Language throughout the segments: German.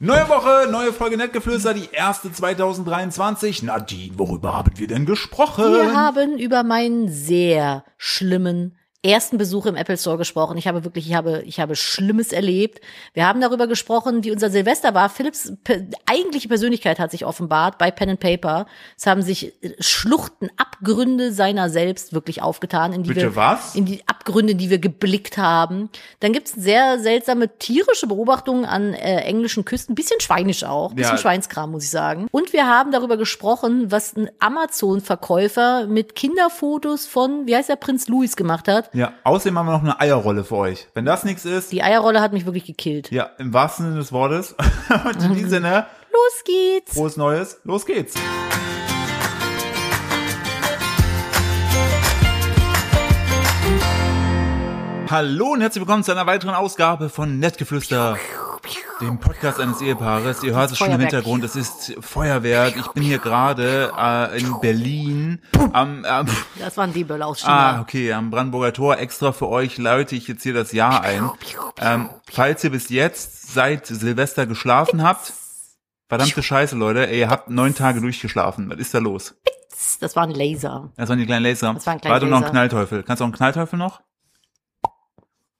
Neue Woche, neue Folge Nettgeflüster, die erste 2023. Nadine, worüber haben wir denn gesprochen? Wir haben über meinen sehr schlimmen ersten Besuch im Apple Store gesprochen. Ich habe wirklich, ich habe, ich habe Schlimmes erlebt. Wir haben darüber gesprochen, wie unser Silvester war. Philips eigentliche Persönlichkeit hat sich offenbart bei Pen and Paper. Es haben sich Schluchten, Abgründe seiner selbst wirklich aufgetan, in die Bitte wir, was? in die Abgründe, in die wir geblickt haben. Dann gibt's sehr seltsame tierische Beobachtungen an äh, englischen Küsten, bisschen schweinisch auch, bisschen Ja. Schweinskram, muss ich sagen. Und wir haben darüber gesprochen, was ein Amazon-Verkäufer mit Kinderfotos von, wie heißt der Prinz Louis gemacht hat. Ja, außerdem haben wir noch eine Eierrolle für euch. Wenn das nichts ist, Die Eierrolle hat mich wirklich gekillt. ja, im wahrsten Sinne des Wortes. Und in diesem Sinne, Los geht's! frohes Neues, los geht's. Hallo und herzlich willkommen zu einer weiteren Ausgabe von Nettgeflüster, dem Podcast eines Ehepaares. Ihr hört es schon im. Hintergrund, es ist Feuerwerk. Ich bin hier gerade äh, in Berlin am, am Das waren die Böller aus Ah, China. okay, am Brandenburger Tor. Extra für euch läute ich jetzt hier das Jahr ein. Ähm, falls ihr bis jetzt seit Silvester geschlafen habt, verdammte Scheiße, Leute, ey, ihr habt neun Tage durchgeschlafen. Was ist da los? Das waren Laser. Das waren die kleinen Laser. Das waren kleine Warte noch ein Laser. Knallteufel. Kannst du auch einen Knallteufel noch?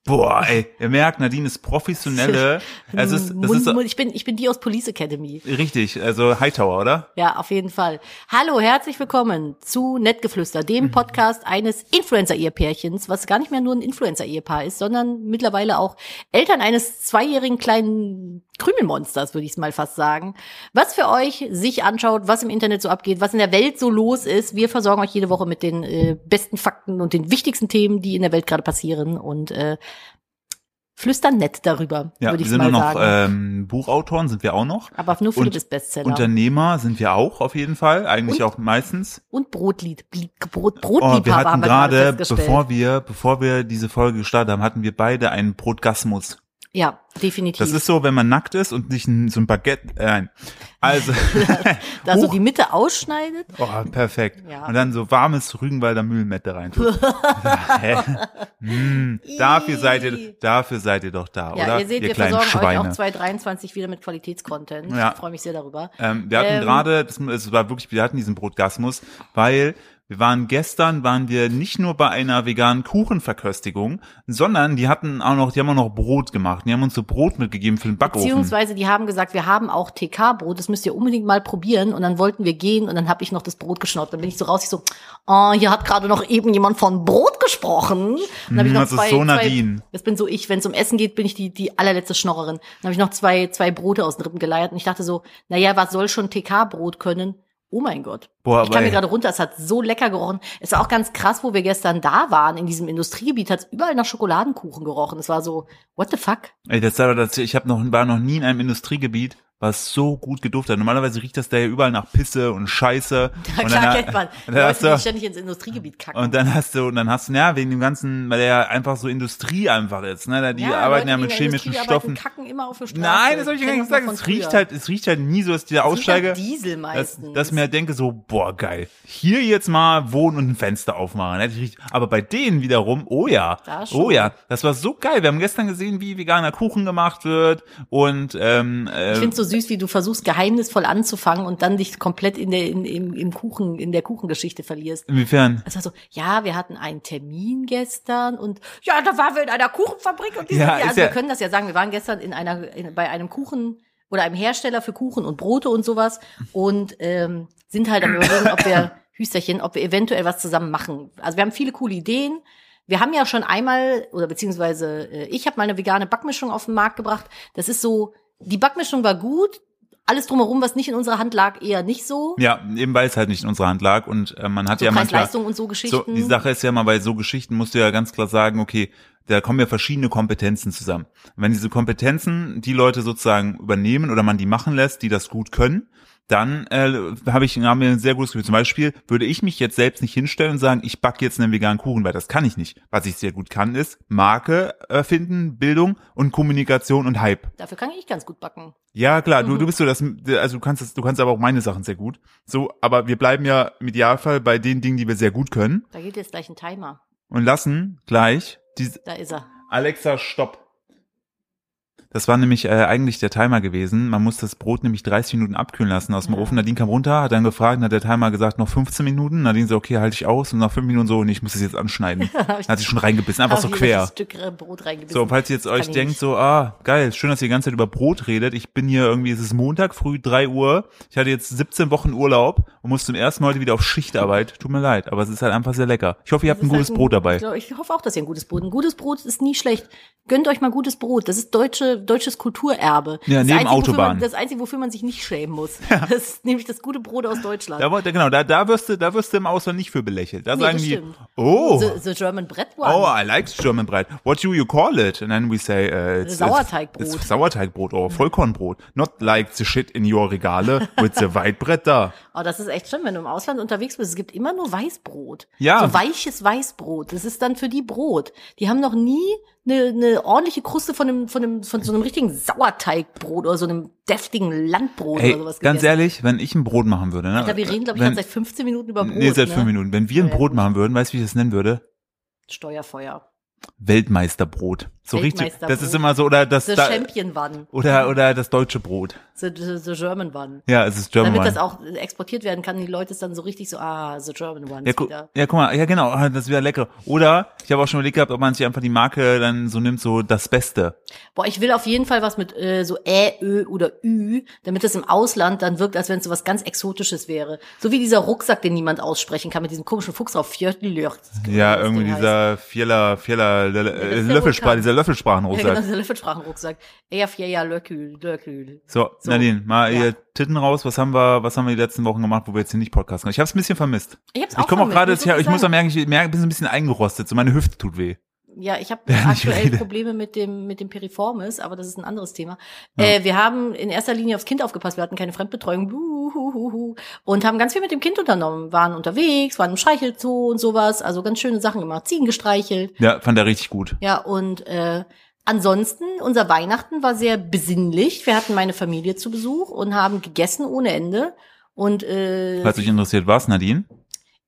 Boah, ey, ihr merkt, Nadine ist professionelle. Es ist, das ist ich bin, ich bin die aus Police Academy. richtig, also Hightower, oder? Ja, auf jeden Fall. Hallo, herzlich willkommen zu Nettgeflüster, Mhm. dem Podcast eines Influencer-Ehepärchens, was gar nicht mehr nur ein Influencer-Ehepaar ist, sondern mittlerweile auch Eltern eines zweijährigen kleinen Krümelmonsters, würde ich es mal fast sagen. Was für euch sich anschaut, was im Internet so abgeht, was in der Welt so los ist. Wir versorgen euch jede Woche mit den äh, besten Fakten und den wichtigsten Themen, die in der Welt gerade passieren und äh, flüstern nett darüber, Ja, würde wir ich sind mal nur noch sagen. ähm, Buchautoren, sind wir auch noch. Aber nur Philipp und ist Bestseller. Unternehmer sind wir auch auf jeden Fall, eigentlich Und- auch meistens. und Brotlied, Brot, Oh, Brotliebhaber wir hatten haben wir gerade bevor wir, bevor wir diese Folge gestartet haben, hatten wir beide einen Brotgasmus. Ja, definitiv. Das ist so, wenn man nackt ist und sich ein, so ein Baguette, äh, nein. also, da so Huch. die Mitte ausschneidet. oh, perfekt. Ja. Und dann so warmes Rügenwalder Mühlenmette rein. tut. Hä? Hm, dafür seid ihr, dafür seid ihr doch da, Ja, oder? ihr seht, wir kleinen versorgen euch Schweine. auch 2023 wieder mit Qualitätscontent. Ja. Ich freue mich sehr darüber. Ähm, wir hatten Ähm, gerade, das, es war wirklich, wir hatten diesen Brotgasmus, weil wir waren gestern, waren wir nicht nur bei einer veganen Kuchenverköstigung, sondern die hatten auch noch, die haben auch noch Brot gemacht. Die haben uns so Brot mitgegeben für den Backofen. Beziehungsweise die haben gesagt, wir haben auch TK-Brot, das müsst ihr unbedingt mal probieren. Und dann wollten wir gehen und dann habe ich noch das Brot geschnaubt. Dann bin ich so raus, ich so, oh, hier hat gerade noch eben jemand von Brot gesprochen. Dann hab ich Mm, noch das ist so Nadine. Das bin so ich, wenn es um Essen geht, bin ich die, die allerletzte Schnorrerin. Dann habe ich noch zwei, zwei Brote aus den Rippen geleiert und ich dachte so, naja, was soll schon TK-Brot können? Oh mein Gott. Boah, ich kam mir gerade runter, es hat so lecker gerochen. Es war auch ganz krass, wo wir gestern da waren, in diesem Industriegebiet, hat es überall nach Schokoladenkuchen gerochen. Es war so, what the fuck? Ey, das, war das, ich hab noch, war noch nie in einem Industriegebiet, was so gut geduftet hat. Normalerweise riecht das da ja überall nach Pisse und Scheiße. Ja, und klar dann, kennt man. dann hast du, ständig ins Industriegebiet kacken. und dann hast du, und dann hast du, ja, wegen dem ganzen, weil der ja einfach so Industrie einfach ist, ne, die arbeiten Leute, ja mit chemischen Stoffen. kacken immer auf der Straße. Nein, das habe ich gar nicht gesagt. Es riecht halt, es riecht halt nie so, dass ich da aussteige. Diesel dass, meistens. dass mir denke so, boah, geil. Hier jetzt mal wohnen und ein Fenster aufmachen. Ich Aber bei denen wiederum, oh ja, oh ja, das war so geil. Wir haben gestern gesehen, wie veganer Kuchen gemacht wird und ähm, äh, Ich so süß, wie du versuchst, geheimnisvoll anzufangen und dann dich komplett in der, in, im, im Kuchen, in der Kuchengeschichte verlierst. inwiefern? Es war so, ja, wir hatten einen Termin gestern und ja, da waren wir in einer Kuchenfabrik und die Ja, also ja- wir können das ja sagen, wir waren gestern in einer, in, bei einem Kuchen oder einem Hersteller für Kuchen und Brote und sowas und ähm, sind halt am überlegen, ob wir, Hüsterchen, ob wir eventuell was zusammen machen. Also wir haben viele coole Ideen. Wir haben ja schon einmal, oder beziehungsweise äh, ich habe mal eine vegane Backmischung auf den Markt gebracht. Das ist so, die Backmischung war gut, alles drumherum, was nicht in unserer Hand lag, eher nicht so. Ja, eben weil es halt nicht in unserer Hand lag und äh, man hat So ja manchmal Preis-Leistung und so Geschichten. So, die Sache ist ja mal bei so Geschichten musst du ja ganz klar sagen, okay, da kommen ja verschiedene Kompetenzen zusammen. Und wenn diese Kompetenzen die Leute sozusagen übernehmen oder man die machen lässt, die das gut können, dann äh, habe ich haben wir ein sehr gutes Gefühl. Zum Beispiel würde ich mich jetzt selbst nicht hinstellen und sagen, ich backe jetzt einen veganen Kuchen, weil das kann ich nicht. Was ich sehr gut kann, ist Marke erfinden, Bildung und Kommunikation und Hype. Dafür kann ich ganz gut backen. Ja, klar, du, Mhm. du bist so das, also du kannst das, du kannst aber auch meine Sachen sehr gut. So, aber wir bleiben ja im Idealfall bei den Dingen, die wir sehr gut können Da geht jetzt gleich ein Timer. und lassen gleich die Da ist er. Alexa, stopp. Das war nämlich äh, eigentlich der Timer gewesen. Man muss das Brot nämlich 30 Minuten abkühlen lassen aus dem Ja. Ofen. Nadine kam runter, hat dann gefragt, hat der Timer gesagt, noch 15 Minuten. Nadine so, okay, halte ich aus. Und nach 5 Minuten so, nee, ich muss das jetzt anschneiden. Dann hat sie schon reingebissen, einfach so quer. ein Stück Brot reingebissen. So, falls ihr jetzt euch denkt, nicht. so, ah, geil, schön, dass ihr die ganze Zeit über Brot redet. Ich bin hier irgendwie, es ist Montag früh, 3 Uhr. Ich hatte jetzt 17 Wochen Urlaub und muss zum ersten Mal heute wieder auf Schichtarbeit. Tut mir leid, aber es ist halt einfach sehr lecker. Ich hoffe, ihr habt ein gutes halt Brot dabei. Ich, glaub, ich hoffe auch, dass ihr ein gutes Brot. Ein gutes Brot ist nie schlecht. Gönnt euch mal gutes Brot. Das ist deutsche, deutsches Kulturerbe. Ja, das neben Einzige, wofür Autobahn. Man, das Einzige, wofür man sich nicht schämen muss. Das ist nämlich das gute Brot aus Deutschland. Da, genau, da, da wirst du, da wirst du im Ausland nicht für belächelt. Da Nee, sagen die, oh, The, the German Bread One. oh, I like German bread. What do you call it? And then we say, uh, it's, Sauerteigbrot. It's, it's Sauerteigbrot oder Vollkornbrot. Not like the shit in your Regale with the white bread da. Oh, das ist echt schlimm, wenn du im Ausland unterwegs bist. Es gibt immer nur Weißbrot. Ja. So weiches Weißbrot. Das ist dann für die Brot. Die haben noch nie eine, eine ordentliche Kruste von einem, von einem, von so einem richtigen Sauerteigbrot oder so einem deftigen Landbrot Ey, oder sowas ganz gegessen. ehrlich, wenn ich ein Brot machen würde, ne? Alter, wir reden, glaube ich, wenn, seit 15 Minuten über Brot. Nee, seit ne? fünf Minuten. Wenn wir ein. Brot machen würden, weißt du, wie ich das nennen würde? Steuerfeuer. Weltmeisterbrot. So richtig. Das ist immer so, oder das The da, Champion One. oder, oder das deutsche Brot. The, the, the German One. Ja, es ist German Damit Wine. das auch exportiert werden kann, die Leute ist dann so richtig so, ah, the German One Ja, ist gu wieder. ja, guck mal, ja genau, ah, das wäre lecker. Oder ich habe auch schon überlegt gehabt, ob man sich einfach die Marke dann so nimmt, so das Beste. Boah, ich will auf jeden Fall was mit äh, so Ä, Ö oder Ü, damit es im Ausland dann wirkt, als wenn es so was ganz Exotisches wäre. So wie dieser Rucksack, den niemand aussprechen kann, mit diesem komischen Fuchs drauf. Fjörtljöcht. Ja, irgendwie dieser Vierler, Vierler, das äh, ist der Löffelsprache, Vulkan. dieser Ja, genau, Löffelsprachenrucksack. dieser Löffelsprachenrucksack. Eher Fjäja Löckül, Löckül. So, So. Nadine, mal Ja. ihr Titten raus. Was haben wir, was haben wir die letzten Wochen gemacht, wo wir jetzt hier nicht podcasten? Ich habe es ein bisschen vermisst. Ich hab's Ich auch komme auch gerade, her- ich muss auch merken, ich merke, bin so ein bisschen eingerostet. So meine Hüfte tut weh. Ja, ich habe Ja, aktuell. Probleme mit dem mit dem Piriformis, aber das ist ein anderes Thema. Äh, wir haben in erster Linie aufs Kind aufgepasst. Wir hatten keine Fremdbetreuung Buhuhuhu, und haben ganz viel mit dem Kind unternommen. Waren unterwegs, waren im Streichelzoo und sowas. Also ganz schöne Sachen gemacht. Ziegen gestreichelt. Ja, fand er richtig gut. Ja, und äh, ansonsten, unser Weihnachten war sehr besinnlich. Wir hatten meine Familie zu Besuch und haben gegessen ohne Ende. Und äh, Falls euch interessiert, was, Nadine?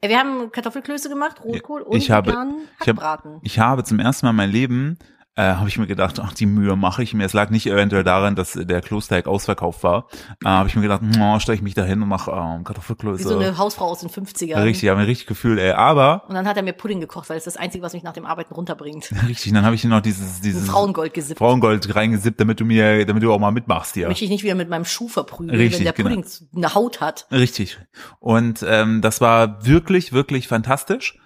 Wir haben Kartoffelklöße gemacht, Rotkohl und ich habe- veganen ich Hackbraten. Ich habe zum ersten Mal in meinem Leben, äh, habe ich mir gedacht, ach, die Mühe mache ich mir. Es lag nicht eventuell daran, dass der Klosteig ausverkauft war. Äh, habe ich mir gedacht, oh, stelle ich mich da hin und mache ähm, Kartoffelklöße. Wie so eine Hausfrau aus den 50ern. richtig, habe mir richtig gefühlt, ey. Aber, Und dann hat er mir Pudding gekocht, weil es das Einzige, was mich nach dem Arbeiten runterbringt. richtig, dann habe ich hier noch dieses, Ein dieses Frauengold gesippt. Frauengold reingesippt, damit du mir, damit du auch mal mitmachst hier. Damit ich nicht wieder mit meinem Schuh verprügel, Richtig, wenn der genau. Pudding eine Haut hat. Richtig. Und ähm, das war wirklich, wirklich fantastisch.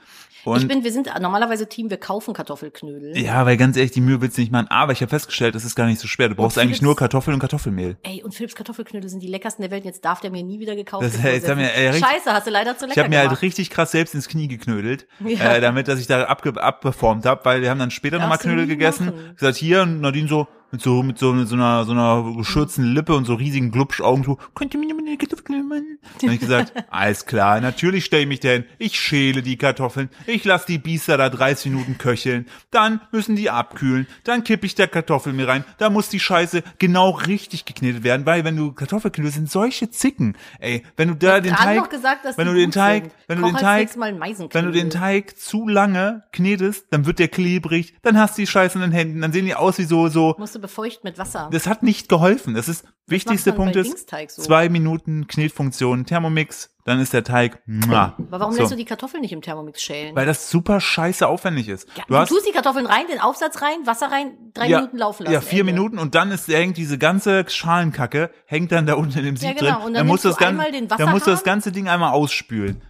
Und ich bin, wir sind normalerweise Team, wir kaufen Kartoffelknödel. ja, weil ganz ehrlich, die Mühe willst du nicht machen. Aber ich habe festgestellt, es ist gar nicht so schwer. Du brauchst eigentlich nur Kartoffeln und Kartoffelmehl. Ey, und Philips Kartoffelknödel sind die leckersten der Welt. Jetzt darf der mir nie wieder gekauft Das- werden. jetzt haben wir- ey, richtig- Scheiße, hast du leider zu lecker Ich habe mir halt richtig krass selbst ins Knie geknödelt, Ja. äh, damit dass ich da abge abperformt habe, weil wir haben dann später nochmal Knödel gegessen. machen. Gesagt, hier, und Nadine so mit so mit so, mit so einer so einer geschürzten Lippe und so riesigen Glubschaugen so, könnt ihr mir eine Kartoffelknödel machen? Dann hab ich gesagt, alles klar, natürlich stelle ich mich dahin, ich schäle die Kartoffeln, ich lasse die Biester da 30 Minuten köcheln, dann müssen die abkühlen, dann kippe ich da Kartoffeln rein, da muss die Scheiße genau richtig geknetet werden, weil wenn du Kartoffelknödel sind solche Zicken, ey, wenn du da den Teig, gesagt, dass wenn du den Teig, wenn du den Teig, wenn du den Teig zu lange knetest, dann wird der klebrig, dann hast du die Scheiße in den Händen, dann sehen die aus wie so, so, befeuchten mit Wasser. das hat nicht geholfen. Das ist, macht man Punkt ist, so? zwei Minuten Knetfunktion, Thermomix, dann ist der Teig, muah. Aber warum so. lässt du die Kartoffeln nicht im Thermomix schälen? Weil das super scheiße aufwendig ist. ja, du du, hast, tust die Kartoffeln rein, den Aufsatz rein, Wasser rein, drei ja, Minuten laufen lassen. ja, vier Ende. Minuten und dann ist hängt diese ganze Schalenkacke hängt dann da unten in dem Sieb genau. drin. Und dann musst du das du ganze, dann musst du das ganze Ding einmal ausspülen.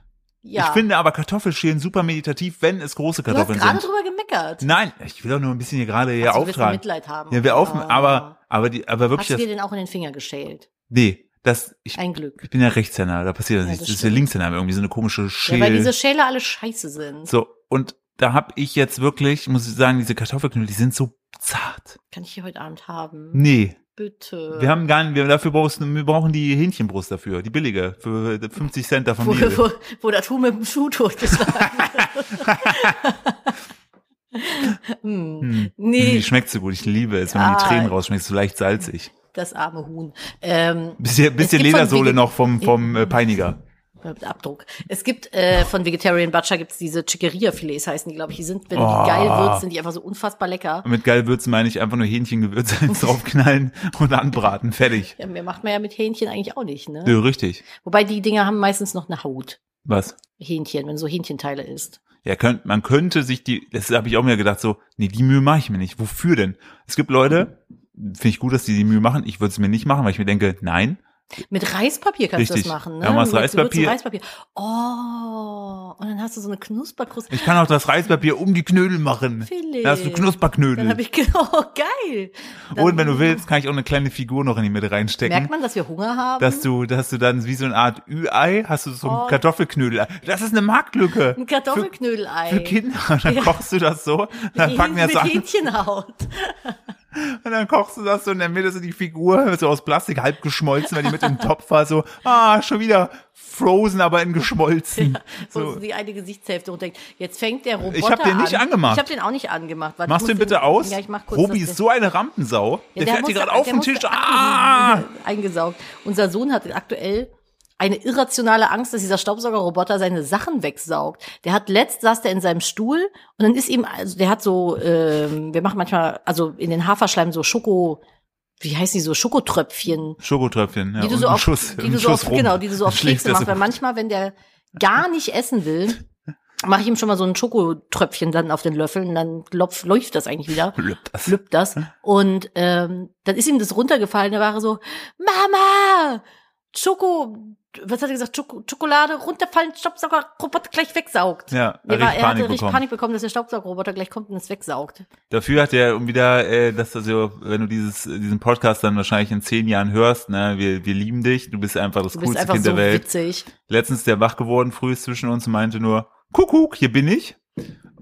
Ja. Ich finde aber Kartoffelschälen super meditativ, wenn es große du hast Kartoffeln gerade sind. drüber gemeckert. Nein, ich will doch nur ein bisschen hier gerade hier Also, auftragen. Mitleid haben. Ja, wir auf, Ah. aber, aber die, aber wirklich Hast du das, dir den auch in den Finger geschält? nee, das, ich, Ein Glück. ich bin ja Rechtshänder, da passiert das Ja, nicht. das Das ist ja. Linkshänder, irgendwie so eine komische Ja, Schäl. weil diese Schäle alle scheiße sind. so, und da hab ich jetzt wirklich, muss ich sagen, diese Kartoffelknödel, die sind so zart. Kann ich hier heute Abend haben? Nee, Bitte. wir haben gar nicht, wir dafür brauchst, wir brauchen die Hähnchenbrust dafür, die billige, für 50 Cent davon wo, wo, wo das Huhn mit dem Schuh totgeschlagen hm. Hm. Nee, Die schmeckt so gut, ich liebe es, wenn man die Ah. Tränen rausschmeckt, so leicht salzig. das arme Huhn. Ähm, Bisschen, bisschen Ledersohle noch vom, vom äh, Peiniger. Abdruck. Es gibt äh, von Vegetarian Butcher gibt's diese Chiqueria-Filets, heißen die, glaube ich. Die sind, wenn Oh. die geil würzt, sind die einfach so unfassbar lecker. Und mit geil würzen meine ich einfach nur Hähnchengewürze draufknallen und anbraten. Fertig. Ja, mehr macht man ja mit Hähnchen eigentlich auch nicht, ne? Ja, richtig. Wobei die Dinger haben meistens noch eine Haut. Was? Hähnchen, wenn so Hähnchenteile isst. Ja, könnt, man könnte sich die, das habe ich auch mir gedacht, so, nee, die Mühe mache ich mir nicht. Wofür denn? Es gibt Leute, finde ich gut, dass die die Mühe machen. Ich würde es mir nicht machen, weil ich mir denke, nein. Mit Reispapier kannst du Richtig. das machen, ne? Ja, machst Mit Reispapier. Reispapier. Oh, und dann hast du so eine Knusperkruste. Ich kann auch das Reispapier um die Knödel machen. Philipp. Da hast du Dann Knusperknödel. habe ich oh, geil. Dann Und wenn du willst, kann ich auch eine kleine Figur noch in die Mitte reinstecken. Merkt man, dass wir Hunger haben? dass du, dass du dann wie so eine Art Ü-Ei hast du so ein Oh. Kartoffelknödel. Das ist eine Marktlücke. ein Kartoffelknödelei. Für Kinder. Und dann Ja. kochst du das so, dann packen wir das an, Hähnchenhaut. Und dann kochst du das so in der Mitte so die Figur, so aus Plastik halb geschmolzen, weil die mit dem Topf war, so, ah, schon wieder frozen, aber in geschmolzen. So So. die eine Gesichtshälfte und denkt, jetzt fängt der Roboter Ich hab den nicht an. angemacht. Ich habe den auch nicht angemacht. Warte, Machst du ihn muss bitte aus? Ja, ich mach kurz Robi ist so eine Rampensau. Ja, der, fährt hier gerade auf der den Tisch. Ah! eingesaugt. Unser Sohn hat aktuell eine irrationale Angst, dass dieser Staubsaugerroboter seine Sachen wegsaugt. Der hat letzt saß der in seinem Stuhl und dann ist ihm, also der hat so, ähm, wir machen manchmal, also in den Haferschleim so Schoko, wie heißt die so, Schokotröpfchen, Schokotröpfchen, ja. die du so auf, Schuss, die ein du so auf genau, die du so auf Kekse machst, weil manchmal, wenn der gar nicht essen will, mache ich ihm schon mal so ein Schokotröpfchen dann auf den Löffel und dann lopf, läuft das eigentlich wieder Lübt das. flippt das. Und ähm, dann ist ihm das runtergefallen. Da war er so, Mama, Schoko, was hat er gesagt? Schoko, Schokolade runterfallen, Staubsaugerroboter gleich wegsaugt. Ja, er war, richtig er hatte Panik richtig bekommen. Panik bekommen, dass der Staubsaugerroboter gleich kommt und es wegsaugt. Dafür hat er um wieder, äh, dass also, wenn du dieses, diesen Podcast dann wahrscheinlich in zehn Jahren hörst, ne, wir, wir lieben dich, du bist einfach das Du coolste einfach Kind so der Welt. witzig. Letztens ist der wach geworden, früh ist zwischen uns und meinte nur, Kuckuck, hier bin ich.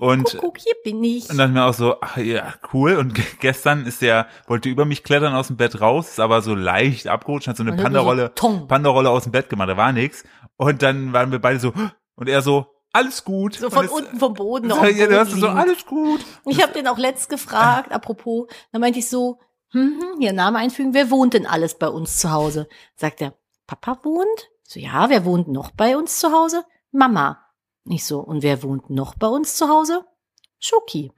Und, Kuckuck, hier bin ich. und dann mir auch so, ach ja, cool. Und ge- gestern ist der, wollte über mich klettern aus dem Bett raus, ist aber so leicht abgerutscht, hat so eine Panda-Rolle, so. Panda-Rolle aus dem Bett gemacht, da war nix. Und dann waren wir beide so, und er so, alles gut. So von es- unten vom Boden. auf ja, du hast so, alles gut. Ich habe den auch letzt gefragt, apropos, dann meinte ich so, hm, hm, hier Name einfügen, wer wohnt denn alles bei uns zu Hause? Sagt er, Papa wohnt? So, ja, wer wohnt noch bei uns zu Hause? Mama. Nicht so, und wer wohnt noch bei uns zu Hause? Schoki.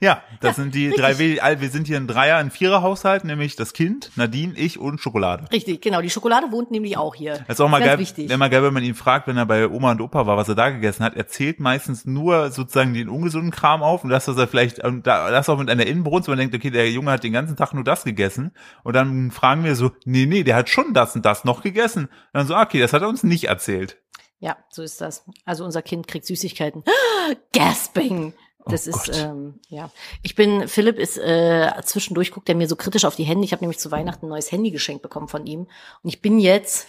Ja, das Ja, sind die richtig. drei, wir, wir sind hier ein Dreier, ein Vierer-Haushalt, nämlich das Kind, Nadine, ich und Schokolade. Richtig, genau. Die Schokolade wohnt nämlich auch hier. Das ist auch mal Ganz geil, wichtig. wenn mal geil, wenn man ihn fragt, wenn er bei Oma und Opa war, was er da gegessen hat, er zählt meistens nur sozusagen den ungesunden Kram auf und das, was er vielleicht, da- das auch mit einer Inbrunst, wo man denkt, okay, der Junge hat den ganzen Tag nur das gegessen und dann fragen wir so, nee, nee, der hat schon das und das noch gegessen. Und dann so, okay, das hat er uns nicht erzählt. Ja, so ist das. Also unser Kind kriegt Süßigkeiten. Gasping. Das Oh ist, Gott. ähm, ja. Ich bin, Philipp ist, äh, zwischendurch guckt er mir so kritisch auf die Hände. Ich habe nämlich zu Weihnachten ein neues Handy geschenkt bekommen von ihm. Und ich bin jetzt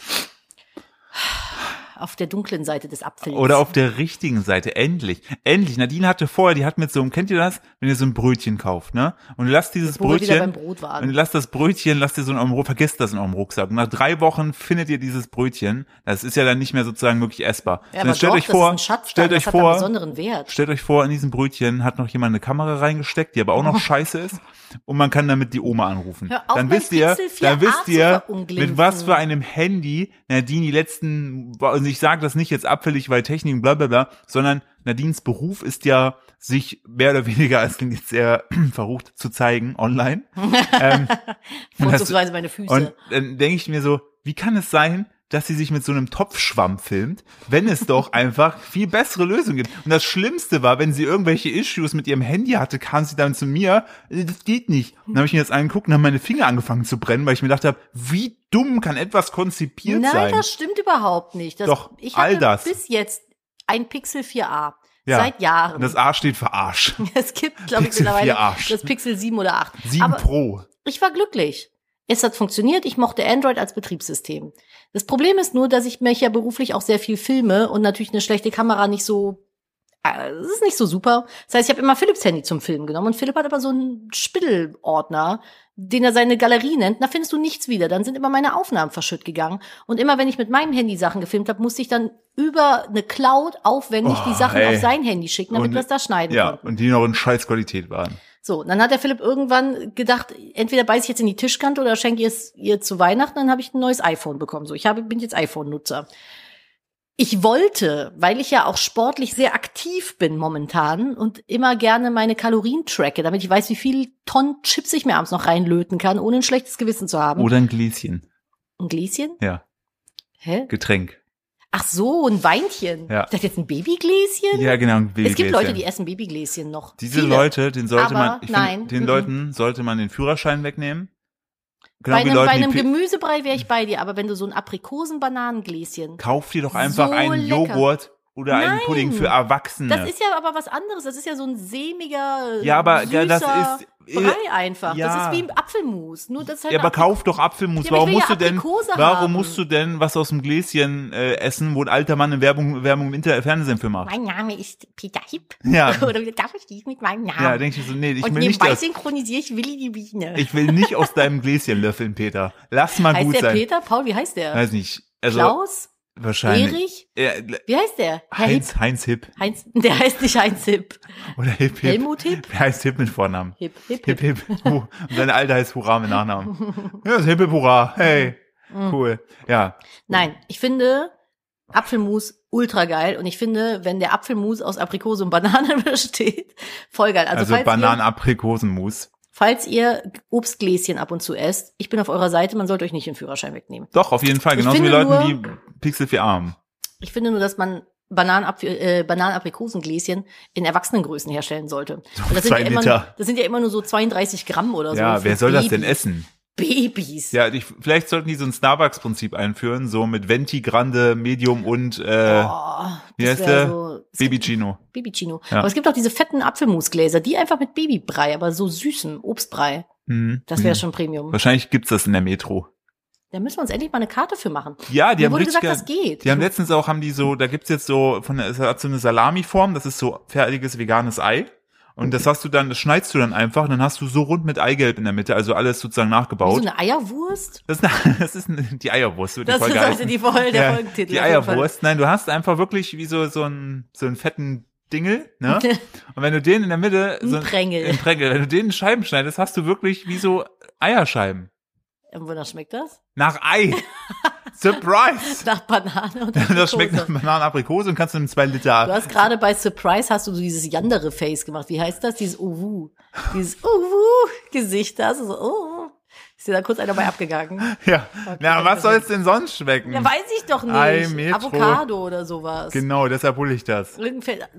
auf der dunklen Seite des Apfels. Oder auf der richtigen Seite. Endlich. Endlich. Nadine hatte vorher, die hat mit so einem, kennt ihr das? Wenn ihr so ein Brötchen kauft, ne? Und du lasst dieses Brötchen. beim Brot Und ihr lasst das Brötchen, lasst ihr so in eurem Rucksack, vergesst das in eurem Rucksack. Und nach drei Wochen findet ihr dieses Brötchen. Das ist ja dann nicht mehr sozusagen wirklich essbar. Ja, aber stellt doch, euch das vor, stellt euch hat einen vor, besonderen Wert. stellt euch vor, in diesem Brötchen hat noch jemand eine Kamera reingesteckt, die aber auch noch scheiße ist. Und man kann damit die Oma anrufen. Hör auf, dann wisst ihr, Pixel 4a dann wisst ihr, mit was für einem Handy Nadine die letzten, und ich sage das nicht jetzt abfällig, weil Technik bla bla bla, sondern Nadines Beruf ist ja, sich mehr oder weniger, es klingt jetzt sehr verrucht, zu zeigen online. ähm, Vorzugsweise meine Füße. und dann denke ich mir so, wie kann es sein, dass sie sich mit so einem Topfschwamm filmt, wenn es doch einfach viel bessere Lösungen gibt. Und das Schlimmste war, wenn sie irgendwelche Issues mit ihrem Handy hatte, kam sie dann zu mir, "Äh, das geht nicht. Dann habe ich mir das angeguckt und haben meine Finger angefangen zu brennen, weil ich mir gedacht habe, wie dumm kann etwas konzipiert Nein, sein? das stimmt überhaupt nicht. Das, Doch, ich all hatte das. bis jetzt ein Pixel 4a. Ja. Seit Jahren. Und das A steht für Arsch. Es gibt, glaube ich, mittlerweile 4 Arsch. das Pixel 7 oder 8. 7 Aber Pro. ich war glücklich. Es hat funktioniert. Ich mochte Android als Betriebssystem. Das Problem ist nur, dass ich mich ja beruflich auch sehr viel filme und natürlich eine schlechte Kamera nicht so, äh, es ist nicht so super. Das heißt, ich habe immer Philips Handy zum Filmen genommen und Philipp hat aber so einen Spittelordner, den er seine Galerie nennt. Da findest du nichts wieder. Dann sind immer meine Aufnahmen verschütt gegangen. Und immer wenn ich mit meinem Handy Sachen gefilmt habe, musste ich dann über eine Cloud aufwendig Oh, die Sachen ey. auf sein Handy schicken, damit wir es da schneiden Ja, konnten. und die noch in scheiß Qualität waren. So, dann hat der Philipp irgendwann gedacht, entweder beiß ich jetzt in die Tischkante oder schenke ich es ihr zu Weihnachten, dann habe ich ein neues iPhone bekommen. So, ich habe, bin jetzt iPhone-Nutzer. Ich wollte, weil ich ja auch sportlich sehr aktiv bin momentan und immer gerne meine Kalorien tracke, damit ich weiß, wie viel Tonnen Chips ich mir abends noch reinlöten kann, ohne ein schlechtes Gewissen zu haben. Oder ein Gläschen. Ein Gläschen? Ja. Hä? Getränk. Ach so, ein Weinchen. Ja. Ist das jetzt ein Babygläschen? Ja, genau. Ein es gibt Babygläschen. Leute, die essen Babygläschen noch. Diese Viele. Leute, den sollte Aber man, ich nein. finde, den Mhm. Leuten sollte man den Führerschein wegnehmen. Genau bei einem, bei Leute, einem die Pi- Gemüsebrei wäre ich bei dir, aber wenn du so ein Aprikosen-Bananengläschen. kauf dir doch einfach So einen lecker. Joghurt oder einen Nein. Pudding für Erwachsene. Das ist ja aber was anderes. Das ist ja so ein sämiger, Ja, aber, süßer das ist- Brei einfach. ja. Das ist wie Apfelmus. Nur das ist halt ja, aber kauf doch Apfelmus. Ja, warum musst ja du denn, Aprikose warum haben. musst du denn was aus dem Gläschen äh, essen, wo ein alter Mann eine Werbung, Werbung im Inter Fernsehen für macht? Mein Name ist Peter Hipp. Ja. Oder darf ich dich mit meinem Namen? Ja, denke ich so, nee, ich Und will nicht nebenbei das. synchronisiere ich Willi die Biene. Ich will nicht aus deinem Gläschen löffeln, Peter. Lass mal heißt gut der sein. Peter? Paul, wie heißt der? Weiß nicht. Also Klaus? Wahrscheinlich. Erich? Wie heißt der? Herr? Heinz, Heinz Hipp. Heinz, der heißt nicht Heinz Hipp. Oder Hipp Hipp. Helmut Hipp? Der heißt Hipp mit Vornamen. Hipp, Hipp, Hip Hipp. hip. Hu- Und seine Alte heißt Hurra mit Nachnamen. Ja, das Hip hip Hurra. Hey. Mhm. Cool. Ja. Nein, ich finde Apfelmus ultra geil und ich finde, wenn der Apfelmus aus Aprikose und Banane besteht, voll geil. Also, Also, Bananen-Aprikosenmus. Falls ihr Obstgläschen ab und zu esst, ich bin auf eurer Seite, man sollte euch nicht den Führerschein wegnehmen. Doch, auf jeden Fall. Genauso wie Leuten, die Pixel 4 haben. Ich finde nur, dass man Bananenap äh, Bananenaprikosengläschen in Erwachsenengrößen herstellen sollte. Und das, sind ja immer, das sind ja immer nur so 32 Gramm oder so. Ja, für wer soll das denn essen? Babys. Ja, ich, vielleicht sollten die so ein Starbucks-Prinzip einführen, so mit Venti, Grande, Medium und äh, Oh, wie heißt der? So, Babycino. Babychino. Ja. Aber es gibt auch diese fetten Apfelmusgläser, die einfach mit Babybrei, aber so süßen Obstbrei. Mhm. Das wäre Mhm. schon Premium. Wahrscheinlich gibt's das in der Metro. Da müssen wir uns endlich mal eine Karte für machen. Ja, die Mir haben wurde gesagt, das geht. Die haben letztens auch, haben die so, da gibt's jetzt so, von der, es hat so eine Salami-Form, das ist so fertiges veganes Ei. Und das hast du dann, das schneidest du dann einfach und dann hast du so rund mit Eigelb in der Mitte, also alles sozusagen Wie so nachgebaut. eine Eierwurst? Das ist, eine, das ist eine, die Eierwurst, wird die Das Folge sollte heißen. die Folge, der Ja, Folgentitel. Die. Eierwurst. Nein, du hast einfach wirklich wie so, so einen, so einen fetten Dingel, ne? Und wenn du den in der Mitte, so Ein Prängel. Ein Prängel, wenn du den in Scheiben schneidest, hast du wirklich wie so Eierscheiben. Und wonach schmeckt das? Nach Ei. Surprise! Nach Banane und Das schmeckt nach Aprikose. Bananen-Aprikose und kannst du in zwei Liter. Du hast gerade bei Surprise hast du so dieses Yandere-Face gemacht. Wie heißt das? Dieses Uwu. Dieses Uwu-Gesicht. Da hast du so, oh. Ist dir da kurz einer bei abgegangen? Ja. Okay, Na, was das soll's denn sonst schmecken? Ja, weiß ich doch Ei, nicht. Metro. Avocado oder sowas. Genau, deshalb hole ich das.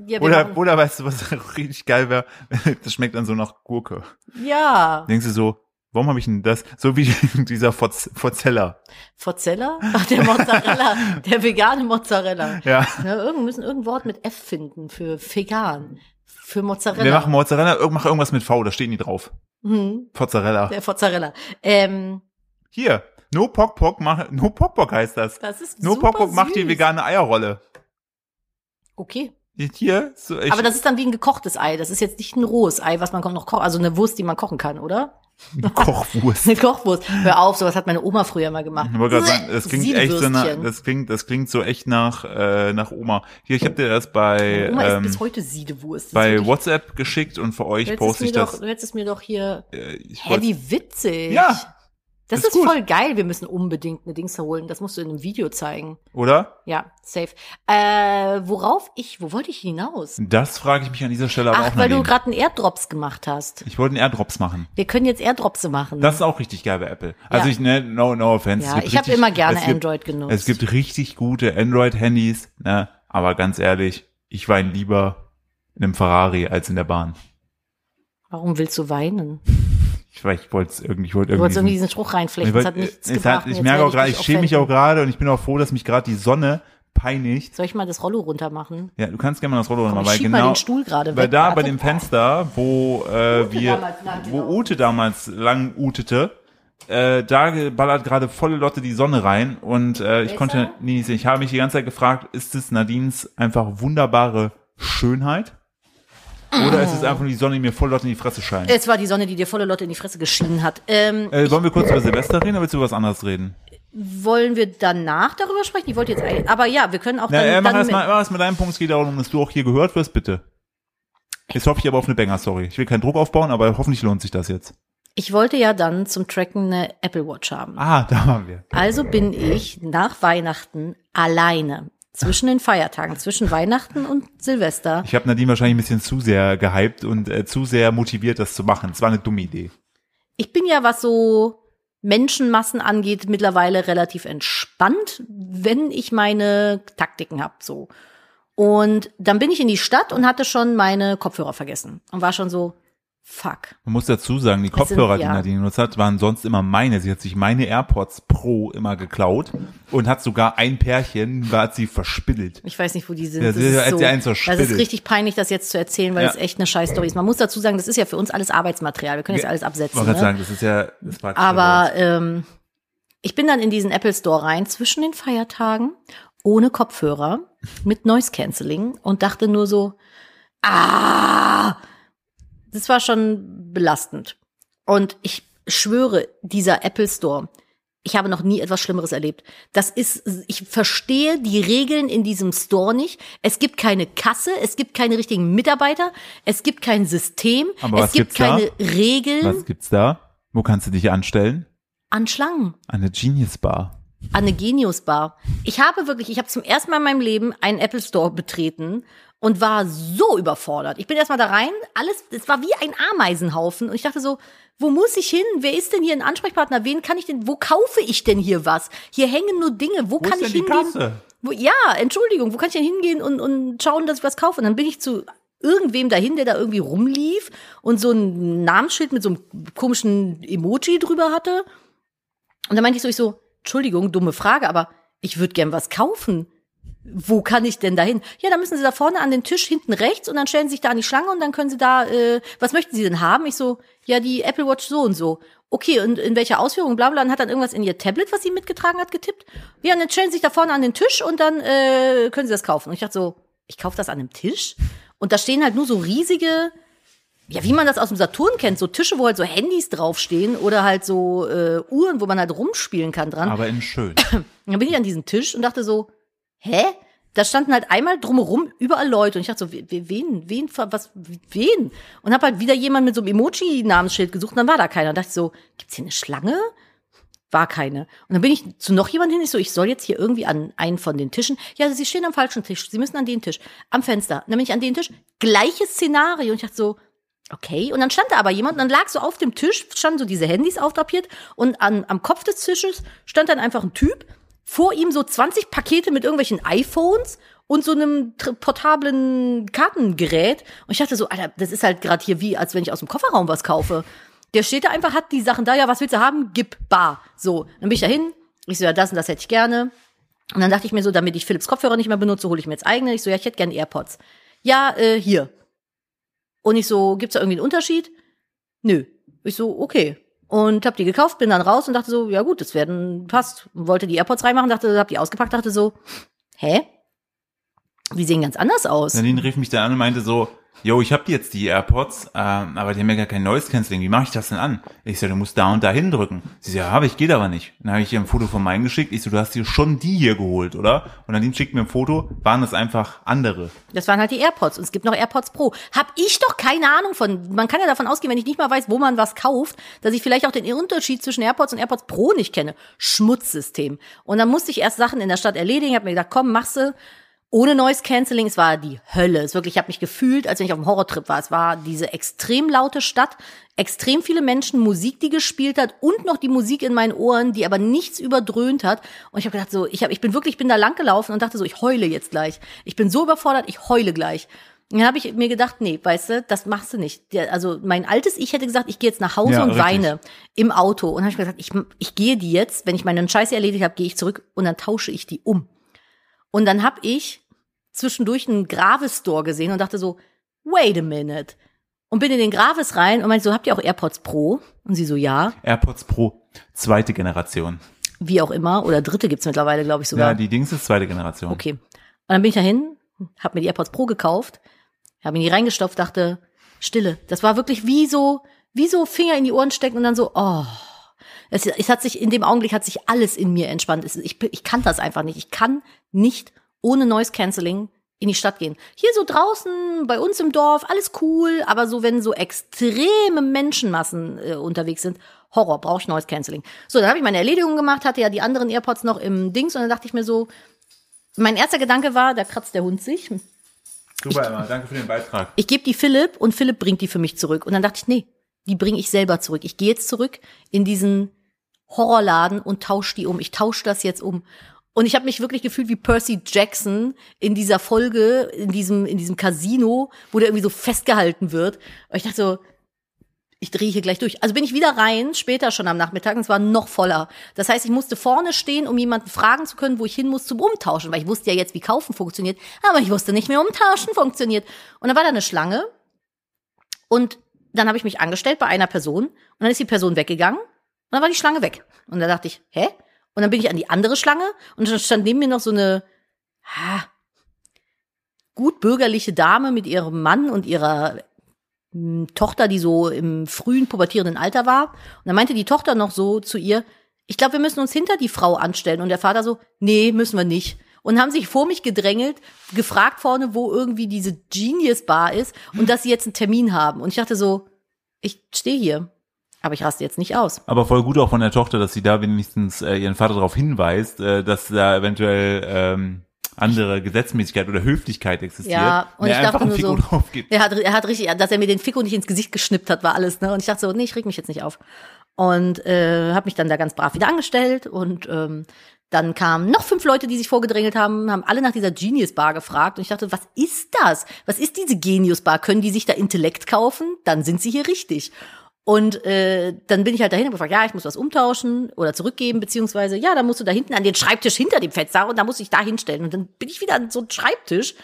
Ja, Oder, machen- oder weißt du, was richtig geil wäre? Das schmeckt dann so nach Gurke. ja. Denkst du so, warum habe ich denn das? So wie dieser Forz- Forzeller. Forzella? Ach, der Mozzarella. der vegane Mozzarella. Ja. Ja, irgend, müssen irgendein Wort mit F finden für vegan. Für Mozzarella. Wir machen Mozzarella, mach irgendwas mit V, da stehen die drauf. hm, Mozzarella. der Mozzarella. Ähm, Hier, No Pok Pok, mach, No Pok Pok heißt das. das ist No Pok Pok macht die vegane Eierrolle. Okay. Hier, so, ich, Aber das ist dann wie ein gekochtes Ei. Das ist jetzt nicht ein rohes Ei, was man noch kocht, also eine Wurst, die man kochen kann, oder? Kochwurst. Eine Kochwurst. Hör auf, sowas hat meine Oma früher mal gemacht. Ich wollte gerade sagen, das klingt echt so nach, das klingt, das klingt so echt nach, äh, nach Oma. Hier, ich habe dir das bei, Oma isst ähm, bis heute Siedewurst. Das ist bei WhatsApp geschickt und für euch poste ich doch, das. Du hättest es mir doch hier. Äh, ich Hä, wie witzig. Ja, Das ist ist, voll geil. Wir müssen unbedingt eine Dings holen. Das musst du in einem Video zeigen. oder? Ja, safe. Äh, worauf ich, wo wollte ich hinaus? Das frage ich mich an dieser Stelle aber Ach, auch weil du gerade einen Airdrops gemacht hast. Ich wollte einen Airdrops machen. Wir können jetzt Airdrops machen. Das ist auch richtig geil bei Apple. Also Ja. ich, ne, no, no offense. Ja, ich habe immer gerne gibt, Android genutzt. Es gibt richtig gute Android-Handys, ne, aber ganz ehrlich, ich weine lieber in einem Ferrari als in der Bahn. Warum willst du weinen? Ich ich wollte es irgendwie, ich wollte Du wolltest irgendwie irgendwie. diesen Spruch reinflechten. Wollt- hat nichts es gebracht. hat, ich merke auch gerade, ich schäme mich auch gerade und ich bin auch froh, dass mich gerade die Sonne peinigt. Soll ich mal das Rollo runter machen? Ja, du kannst gerne mal das Rollo nochmal, ich weil genau, den Stuhl gerade weil weg. da bei dem Fenster, wo äh, wir, lang, wo genau. Ute damals lang utete, äh, da ballert gerade volle Lotte die Sonne rein und äh, ich Besser? konnte nie sehen. Ich habe mich die ganze Zeit gefragt, ist es Nadines einfach wunderbare Schönheit? Oder ist es einfach nur die Sonne, die mir voll Lotte in die Fresse scheint? Es war die Sonne, die dir volle Lotte in die Fresse geschienen hat. Ähm, Äh, wollen wir kurz über Silvester reden oder willst du über was anderes reden? wollen wir danach darüber sprechen? Ich wollte jetzt eigentlich, aber ja, wir können auch Na, dann, äh, mach dann erstmal erst mal deinen Punkt, es geht darum, dass du auch hier gehört wirst, bitte. Jetzt hoffe ich aber auf eine Banger, sorry. Ich will keinen Druck aufbauen, aber hoffentlich lohnt sich das jetzt. Ich wollte ja dann zum Tracken eine Apple Watch haben. Ah, da waren wir. Also bin ich nach Weihnachten alleine zwischen den Feiertagen, zwischen Weihnachten und Silvester. Ich habe Nadine wahrscheinlich ein bisschen zu sehr gehypt und äh, zu sehr motiviert, das zu machen. Es war eine dumme Idee. Ich bin ja, was so Menschenmassen angeht, mittlerweile relativ entspannt, wenn ich meine Taktiken hab, so. Und dann bin ich in die Stadt und hatte schon meine Kopfhörer vergessen und war schon so, fuck. Man muss dazu sagen, die Kopfhörer, sind, ja. die Nadine genutzt hat, waren sonst immer meine. Sie hat sich meine AirPods Pro immer geklaut und hat sogar ein Pärchen, hat sie verspittelt. Ich weiß nicht, wo die sind. Ja, das, ist hat so, sie eins das ist richtig peinlich, das jetzt zu erzählen, weil Ja. es echt eine scheiß Story ist. Man muss dazu sagen, das ist ja für uns alles Arbeitsmaterial. Wir können das alles absetzen. Ich Ne? sagen, das ist ja das Praktische Aber ähm, ich bin dann in diesen Apple Store rein zwischen den Feiertagen ohne Kopfhörer mit Noise Cancelling und dachte nur so, ah, das war schon belastend. Und ich schwöre, dieser Apple Store, ich habe noch nie etwas Schlimmeres erlebt. Das ist, ich verstehe die Regeln in diesem Store nicht. Es gibt keine Kasse, es gibt keine richtigen Mitarbeiter, es gibt kein System, Aber es gibt gibt's da? keine Regeln Was gibt's da? Wo kannst du dich anstellen? an Schlangen. An der Genius Bar. an eine Genius Bar. Ich habe wirklich, ich habe zum ersten Mal in meinem Leben einen Apple Store betreten und war so überfordert. Ich bin erstmal da rein, alles, es war wie ein Ameisenhaufen und ich dachte so, wo muss ich hin? Wer ist denn hier ein Ansprechpartner? Wen kann ich denn, wo kaufe ich denn hier was? Hier hängen nur Dinge, wo, kann ich hingehen? Wo, ja, Entschuldigung, wo kann ich denn hingehen und, und schauen, dass ich was kaufe? Und dann bin ich zu irgendwem dahin, der da irgendwie rumlief und so ein Namensschild mit so einem komischen Emoji drüber hatte. Und dann meinte ich so, ich so, Entschuldigung, dumme Frage, aber ich würde gern was kaufen. Wo kann ich denn dahin? Ja, dann müssen Sie da vorne an den Tisch hinten rechts und dann stellen Sie sich da an die Schlange und dann können Sie da, äh, was möchten Sie denn haben? Ich so, ja, die Apple Watch so und so. Okay, und in welcher Ausführung, bla bla, und hat dann irgendwas in ihr Tablet, was sie mitgetragen hat, getippt. Ja, und dann stellen Sie sich da vorne an den Tisch und dann äh, können Sie das kaufen. Und ich dachte so, ich kaufe das an einem Tisch? Und da stehen halt nur so riesige, ja, wie man das aus dem Saturn kennt, so Tische, wo halt so Handys draufstehen oder halt so äh, Uhren, wo man halt rumspielen kann dran. Aber in schön. Dann bin ich an diesem Tisch und dachte so, hä? Da standen halt einmal drumherum überall Leute und ich dachte so, we- we- wen, wen, was, wen? Und habe halt wieder jemand mit so einem Emoji-Namensschild gesucht und dann war da keiner. Und dachte ich so, gibt's hier eine Schlange? War keine. Und dann bin ich zu noch jemand hin, ich so, ich soll jetzt hier irgendwie an einen von den Tischen. Ja, sie stehen am falschen Tisch, sie müssen an den Tisch, am Fenster. Und dann bin ich an den Tisch, gleiches Szenario. Und ich dachte so, Okay, und dann stand da aber jemand und dann lag so auf dem Tisch, standen so diese Handys aufdrapiert und an, am Kopf des Tisches stand dann einfach ein Typ, vor ihm so 20 Pakete mit irgendwelchen iPhones und so einem portablen Kartengerät. Und ich dachte so, Alter, das ist halt gerade hier wie, als wenn ich aus dem Kofferraum was kaufe. Der steht da einfach, hat die Sachen da, ja, was willst du haben? Gib, bar. So, dann bin ich da hin, ich so, ja, das und das hätte ich gerne. Und dann dachte ich mir so, damit ich Philips Kopfhörer nicht mehr benutze, hole ich mir jetzt eigene. Ich so, ja, ich hätte gerne AirPods. Ja, äh, hier. Und ich so, gibt's da irgendwie einen Unterschied? Nö. Ich so, okay. Und hab die gekauft, bin dann raus und dachte so, ja gut, das werden, passt. Wollte die AirPods reinmachen, dachte, hab die ausgepackt, dachte so, hä? Die sehen ganz anders aus. Nadine rief mich dann an und meinte so, yo, ich habe jetzt die AirPods, ähm, aber die haben ja gar kein Noise Cancelling. Wie mache ich das denn an? Ich so, du musst da und da hindrücken. Sie so, ja, habe ich, geht aber nicht. Dann habe ich ihr ein Foto von meinen geschickt. Ich so, du hast dir schon die hier geholt, oder? Und Nadine schickt mir ein Foto, waren das einfach andere. Das waren halt die AirPods und es gibt noch AirPods Pro. Hab ich doch keine Ahnung von. Man kann ja davon ausgehen, wenn ich nicht mal weiß, wo man was kauft, dass ich vielleicht auch den Unterschied zwischen AirPods und AirPods Pro nicht kenne. Schmutzsystem. Und dann musste ich erst Sachen in der Stadt erledigen, hab mir gedacht, komm, mach's du. Ohne Noise Cancelling, es war die Hölle. Es wirklich, ich habe mich gefühlt, als wenn ich auf einem Horrortrip war. Es war diese extrem laute Stadt, extrem viele Menschen, Musik, die gespielt hat und noch die Musik in meinen Ohren, die aber nichts überdröhnt hat. Und ich habe gedacht, so, ich hab, ich bin wirklich, ich bin da lang gelaufen und dachte so, ich heule jetzt gleich. Ich bin so überfordert, ich heule gleich. Und dann habe ich mir gedacht, nee, weißt du, das machst du nicht. Also mein altes Ich hätte gesagt, ich gehe jetzt nach Hause Ja, und richtig. weine im Auto. Und dann habe ich mir gesagt, ich, ich gehe die jetzt, wenn ich meinen Scheiße erledigt habe, gehe ich zurück und dann tausche ich die um. Und dann habe ich zwischendurch einen Gravis-Store gesehen und dachte so, wait a minute. Und bin in den Gravis rein und meinte so, habt ihr auch AirPods Pro? Und sie so, ja, AirPods Pro, zweite Generation. wie auch immer. Oder dritte gibt's mittlerweile, glaube ich sogar. Ja, die Dings ist zweite Generation. Okay. Und dann bin ich dahin, habe mir die AirPods Pro gekauft, habe in die reingestopft, dachte, Stille. Das war wirklich wie so, wie so Finger in die Ohren stecken und dann so, oh. Es, es hat sich, in dem Augenblick hat sich alles in mir entspannt. Es, ich, ich kann das einfach nicht. Ich kann nicht ohne Noise Cancelling. in die Stadt gehen. Hier so draußen, bei uns im Dorf, alles cool, aber so, wenn so extreme Menschenmassen äh, unterwegs sind, Horror, brauche ich neues Canceling. So, dann habe ich meine Erledigung gemacht, hatte ja die anderen AirPods noch im Dings und dann dachte ich mir so, mein erster Gedanke war, da kratzt der Hund sich. Super, Emma, danke für den Beitrag. Ich gebe die Philipp und Philipp bringt die für mich zurück. Und dann dachte ich, nee, die bringe ich selber zurück. Ich gehe jetzt zurück in diesen Horrorladen und tausche die um. Ich tausche das jetzt um. Und ich habe mich wirklich gefühlt wie Percy Jackson in dieser Folge, in diesem, in diesem Casino, wo der irgendwie so festgehalten wird. Und ich dachte so, ich drehe hier gleich durch. Also bin ich wieder rein, später schon am Nachmittag, und es war noch voller. Das heißt, ich musste vorne stehen, um jemanden fragen zu können, wo ich hin muss zum Umtauschen, weil ich wusste ja jetzt, wie Kaufen funktioniert, aber ich wusste nicht mehr, Umtauschen funktioniert. Und dann war da eine Schlange und dann habe ich mich angestellt bei einer Person und dann ist die Person weggegangen und dann war die Schlange weg. Und da dachte ich, hä? Und dann bin ich an die andere Schlange und dann stand neben mir noch so eine ha, gut bürgerliche Dame mit ihrem Mann und ihrer m, Tochter, die so im frühen pubertierenden Alter war. Und dann meinte die Tochter noch so zu ihr, ich glaube, wir müssen uns hinter die Frau anstellen. Und der Vater so, nee, müssen wir nicht. Und haben sich vor mich gedrängelt, gefragt vorne, wo irgendwie diese Genius Bar ist und dass sie jetzt einen Termin haben. Und ich dachte so, ich stehe hier. Aber ich raste jetzt nicht aus. Aber voll gut auch von der Tochter, dass sie da wenigstens äh, ihren Vater darauf hinweist, äh, dass da eventuell ähm, andere Gesetzmäßigkeit oder Höflichkeit existiert. Ja, und ich dachte nur Fico so, er hat, er hat richtig, dass er mir den Fico nicht ins Gesicht geschnippt hat, war alles, ne? Und ich dachte so, nee, ich reg mich jetzt nicht auf. Und äh, habe mich dann da ganz brav wieder angestellt und ähm, dann kamen noch fünf Leute, die sich vorgedrängelt haben, haben alle nach dieser Genius Bar gefragt und ich dachte, was ist das? Was ist diese Genius Bar? Können die sich da Intellekt kaufen? Dann sind sie hier richtig. Und äh, dann bin ich halt dahin und gefragt, ja, ich muss was umtauschen oder zurückgeben, beziehungsweise, ja, da musst du da hinten an den Schreibtisch hinter dem Fenster und da muss ich da hinstellen. Und dann bin ich wieder an so einen Schreibtisch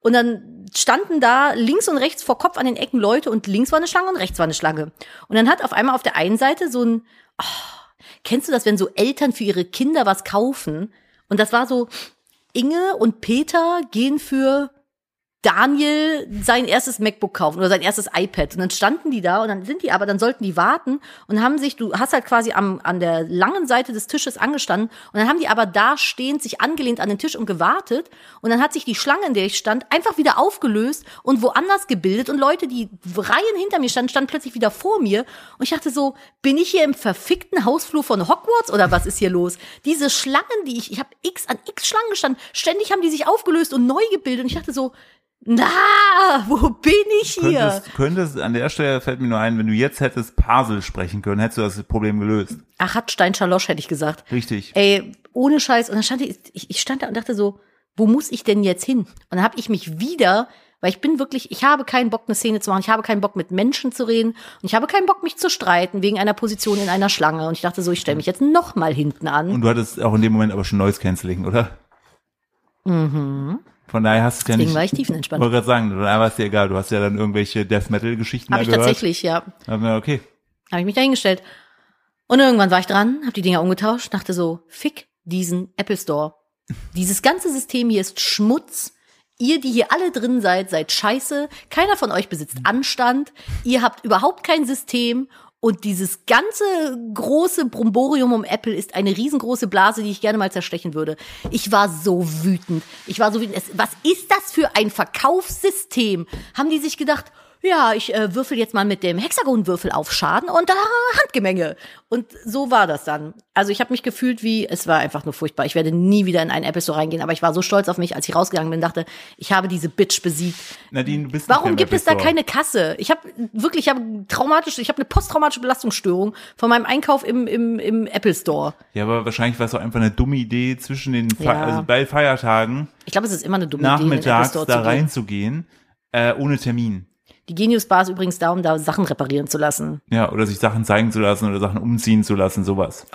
und dann standen da links und rechts vor Kopf an den Ecken Leute und links war eine Schlange und rechts war eine Schlange. Und dann hat auf einmal auf der einen Seite so ein, oh, kennst du das, wenn so Eltern für ihre Kinder was kaufen? Und das war so, Inge und Peter gehen für Daniel sein erstes MacBook kaufen oder sein erstes iPad. Und dann standen die da und dann sind die aber, dann sollten die warten und haben sich, du hast halt quasi am, an der langen Seite des Tisches angestanden und dann haben die aber da stehend sich angelehnt an den Tisch und gewartet und dann hat sich die Schlange, in der ich stand, einfach wieder aufgelöst und woanders gebildet und Leute, die Reihen hinter mir standen, standen plötzlich wieder vor mir und ich dachte so, bin ich hier im verfickten Hausflur von Hogwarts oder was ist hier los? Diese Schlangen, die ich, ich habe x an x Schlangen gestanden, ständig haben die sich aufgelöst und neu gebildet und ich dachte so, na, wo bin ich hier? Könntest, könntest, an der Stelle fällt mir nur ein, wenn du jetzt hättest Parsel sprechen können, hättest du das Problem gelöst. Ach, hat Stein Schalosch, hätte ich gesagt. Richtig. Ey, ohne Scheiß. Und dann stand ich, ich, stand da und dachte so, wo muss ich denn jetzt hin? Und dann habe ich mich wieder, weil ich bin wirklich, ich habe keinen Bock, eine Szene zu machen, ich habe keinen Bock, mit Menschen zu reden und ich habe keinen Bock, mich zu streiten wegen einer Position in einer Schlange. Und ich dachte so, ich stelle mich jetzt noch mal hinten an. Und du hattest auch in dem Moment aber schon Noise Cancelling, oder? Mhm. Von daher hast du ja Deswegen nicht. war ich tiefenentspannt. wollte gerade sagen, von daher war es dir egal. Du hast ja dann irgendwelche Death Metal Geschichten Habe da ich gehört. tatsächlich, ja. Aber okay. Habe ich mich da hingestellt. Und irgendwann war ich dran, habe die Dinger umgetauscht, dachte so, fick diesen Apple Store. Dieses ganze System hier ist Schmutz. Ihr, die hier alle drin seid, seid scheiße. Keiner von euch besitzt Anstand. Ihr habt überhaupt kein System. Und dieses ganze große Bromborium um Apple ist eine riesengroße Blase, die ich gerne mal zerstechen würde. Ich war so wütend. Ich war so wütend. Was ist das für ein Verkaufssystem? Haben die sich gedacht, ja, ich äh, würfel jetzt mal mit dem Hexagonwürfel auf Schaden und da Handgemenge. Und so war das dann. Also ich habe mich gefühlt wie, es war einfach nur furchtbar. Ich werde nie wieder in einen Apple Store reingehen, aber ich war so stolz auf mich, als ich rausgegangen bin, dachte, ich habe diese Bitch besiegt. Nadine, du bist Warum gibt es da keine Kasse? Ich habe wirklich, ich habe traumatische, ich habe eine posttraumatische Belastungsstörung von meinem Einkauf im, im, im Apple Store. Ja, aber wahrscheinlich war es auch einfach eine dumme Idee, zwischen den Fe Ja. also bei Feiertagen Ich glaube, es ist immer eine dumme Idee, in den Apple nachmittags Store da zu gehen. reinzugehen, äh, ohne Termin. Die Genius Bar ist übrigens da, um da Sachen reparieren zu lassen. Ja, oder sich Sachen zeigen zu lassen oder Sachen umziehen zu lassen, sowas.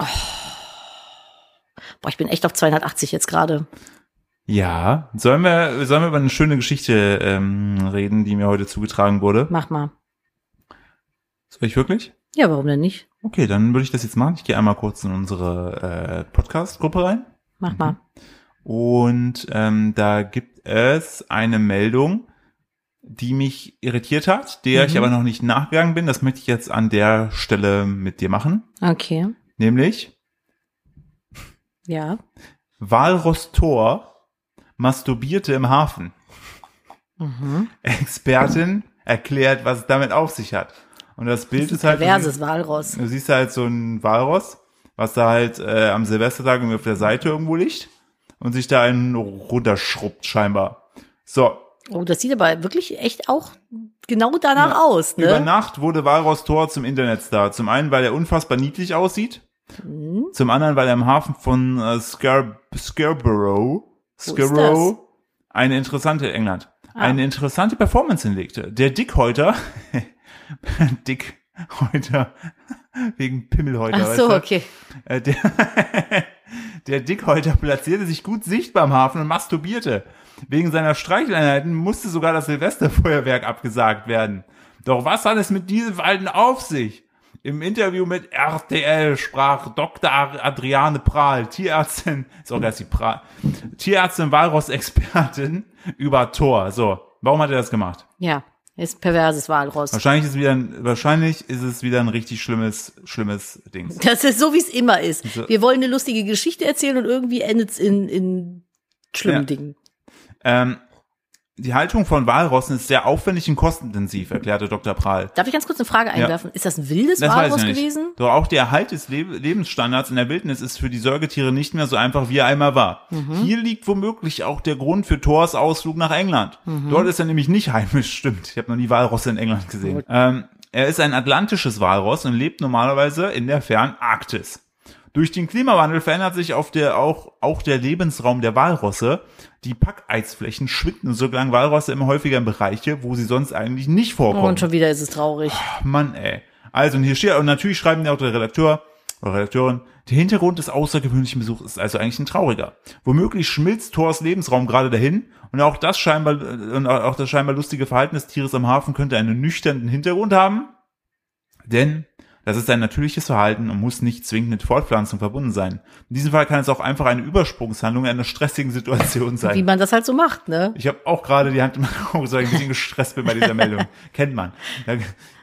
Boah, ich bin echt auf 280 jetzt gerade. Ja, sollen wir, sollen wir über eine schöne Geschichte ähm, reden, die mir heute zugetragen wurde? Mach mal. Soll ich wirklich? Ja, warum denn nicht? Okay, dann würde ich das jetzt machen. Ich gehe einmal kurz in unsere äh, Podcast-Gruppe rein. Mach mal. Und ähm, da gibt es eine Meldung, die mich irritiert hat, der ich Mhm. aber noch nicht nachgegangen bin. Das möchte ich jetzt an der Stelle mit dir machen. Okay. Nämlich Ja. Walross Thor masturbierte im Hafen. Expertin erklärt, was es damit auf sich hat. Und das Bild ist halt, du Perverses Walross. du siehst halt so ein Walross, was da halt äh, am Silvestertag irgendwie auf der Seite irgendwo liegt und sich da einen runterschrubbt scheinbar. So, Oh, das sieht aber wirklich echt auch genau danach Ja. aus, über ne? Nacht wurde Walross Tor zum Internetstar. Zum einen, weil er unfassbar niedlich aussieht, Mhm. zum anderen, weil er im Hafen von äh, Scar Scarborough, Scarborough eine interessante England, Ah. eine interessante Performance hinlegte. Der Dickhäuter, Dickhäuter, wegen Pimmelhäuter, Ach weißt so, du? okay. Äh, der, der Dickhäuter platzierte sich gut sichtbar am Hafen und masturbierte. Wegen seiner Streicheleinheiten musste sogar das Silvesterfeuerwerk abgesagt werden. Doch was hat es mit diesem Verhalten auf sich? Im Interview mit RTL sprach Dr. Adriane Prahl, Tierärztin, ist auch erst die Prahl, Tierärztin Walross-Expertin über Thor. So, warum hat er das gemacht? Ja, ist perverses Walross. Wahrscheinlich ist, wieder ein, wahrscheinlich ist es wieder ein richtig schlimmes, schlimmes Ding. Das ist so, wie es immer ist. Wir wollen eine lustige Geschichte erzählen und irgendwie endet es in, in schlimmen Ja. Dingen. Ähm, die Haltung von Walrossen ist sehr aufwendig und kostenintensiv, erklärte Dr. Prahl. Darf ich ganz kurz eine Frage einwerfen? Ist das ein wildes Das Walross gewesen? Doch auch der Erhalt des Le Lebensstandards in der Wildnis ist für die Säugetiere nicht mehr so einfach, wie er einmal war. Mhm. Hier liegt womöglich auch der Grund für Thors Ausflug nach England. Mhm. Dort ist er nämlich nicht heimisch, stimmt. Ich habe noch nie Walrosse in England gesehen. Ähm, er ist ein atlantisches Walross und lebt normalerweise in der fernen Arktis. Durch den Klimawandel verändert sich auf der, auch, auch der Lebensraum der Walrosse. Die Packeisflächen schwinden so gelangen Walrosse immer häufiger in Bereiche, wo sie sonst eigentlich nicht vorkommen. Und schon wieder ist es traurig. Mann, ey. Also, und hier steht, und natürlich schreiben ja auch der Redakteur oder Redakteurin, der Hintergrund des außergewöhnlichen Besuchs ist also eigentlich ein trauriger. Womöglich schmilzt Thors Lebensraum gerade dahin und auch das scheinbar, und auch das scheinbar lustige Verhalten des Tieres am Hafen könnte einen nüchternen Hintergrund haben, denn das ist ein natürliches Verhalten und muss nicht zwingend mit Fortpflanzung verbunden sein. In diesem Fall kann es auch einfach eine Übersprungshandlung in einer stressigen Situation sein. Wie man das halt so macht, ne? Ich habe auch gerade die Hand im Auge, so ein bisschen gestresst bin bei dieser Meldung. Kennt man.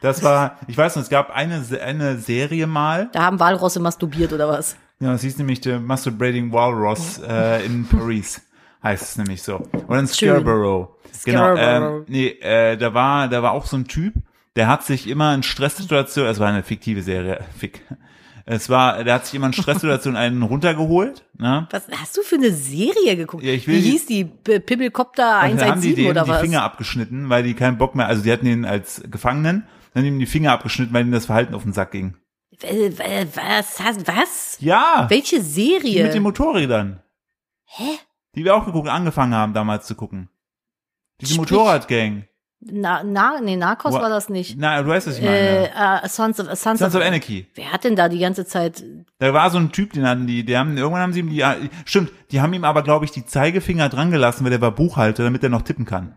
Das war, ich weiß noch, es gab eine, eine Serie mal, Da haben Walrosse masturbiert oder was? ja, es hieß nämlich The Masturbating Walrus äh, in Paris, heißt es nämlich so. Oder in Schön. Scarborough. Genau, Scarborough. ähm, nee, äh, da war, da war auch so ein Typ, der hat sich immer in Stresssituationen, es war eine fiktive Serie, fick. Es war, der hat sich immer in Stresssituationen einen runtergeholt, ne? Was hast du für eine Serie geguckt? Ja, ich will Wie die- hieß die? P- Pimmelcopter Und dann haben die 117 dem oder die was? Finger abgeschnitten, weil die keinen Bock mehr, also die hatten ihn als Gefangenen, dann haben die ihm die Finger abgeschnitten, weil ihnen das Verhalten auf den Sack ging. Äh, äh, Was? Was? Ja, Welche die Serie? mit den Motorrädern, Hä? die wir auch geguckt, angefangen haben damals zu gucken. Diese Motorradgang. Na, na, nee, Narcos war das nicht. Na, du weißt, was ich meine. äh, Sons of, Sons, Sons of Anarchy. Wer hat denn da die ganze Zeit? Da war so ein Typ, den hatten die, die haben, irgendwann haben sie ihm die, stimmt, die haben ihm aber, glaube ich, die Zeigefinger dran gelassen, weil der war Buchhalter, damit er noch tippen kann.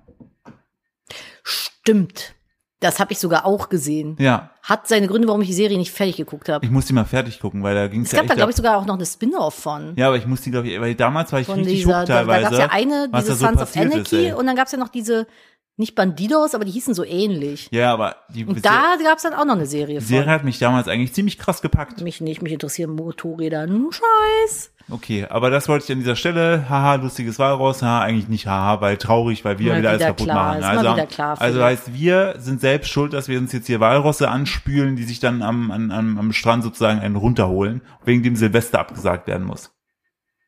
Stimmt. Das habe ich sogar auch gesehen. Ja, Hat seine Gründe, warum ich die Serie nicht fertig geguckt habe. ich muss die mal fertig gucken, weil da ging es Es ja gab echt da, glaube ich, sogar auch noch eine Spin-off von. Ja, aber ich muss die, glaube ich, weil damals war ich von richtig dieser, hooked da, da teilweise. gab es ja eine, diese da so Sons of Anarchy ist, und dann gab es ja noch diese, nicht Bandidos, aber die hießen so ähnlich. Ja, aber die Und da gab es dann auch noch eine Serie Die von. Serie hat mich damals eigentlich ziemlich krass gepackt. Mich nicht, mich interessieren Motorräder. Nun Scheiß. Okay, aber das wollte ich an dieser Stelle. Haha, lustiges Walross. Haha, eigentlich nicht haha, weil traurig, weil wir Mal wieder alles kaputt klar, machen. mal Also, wieder klar, also heißt, wir sind selbst schuld, dass wir uns jetzt hier Walrosse anspülen, die sich dann am, am, am am Strand sozusagen einen runterholen, wegen dem Silvester abgesagt werden muss.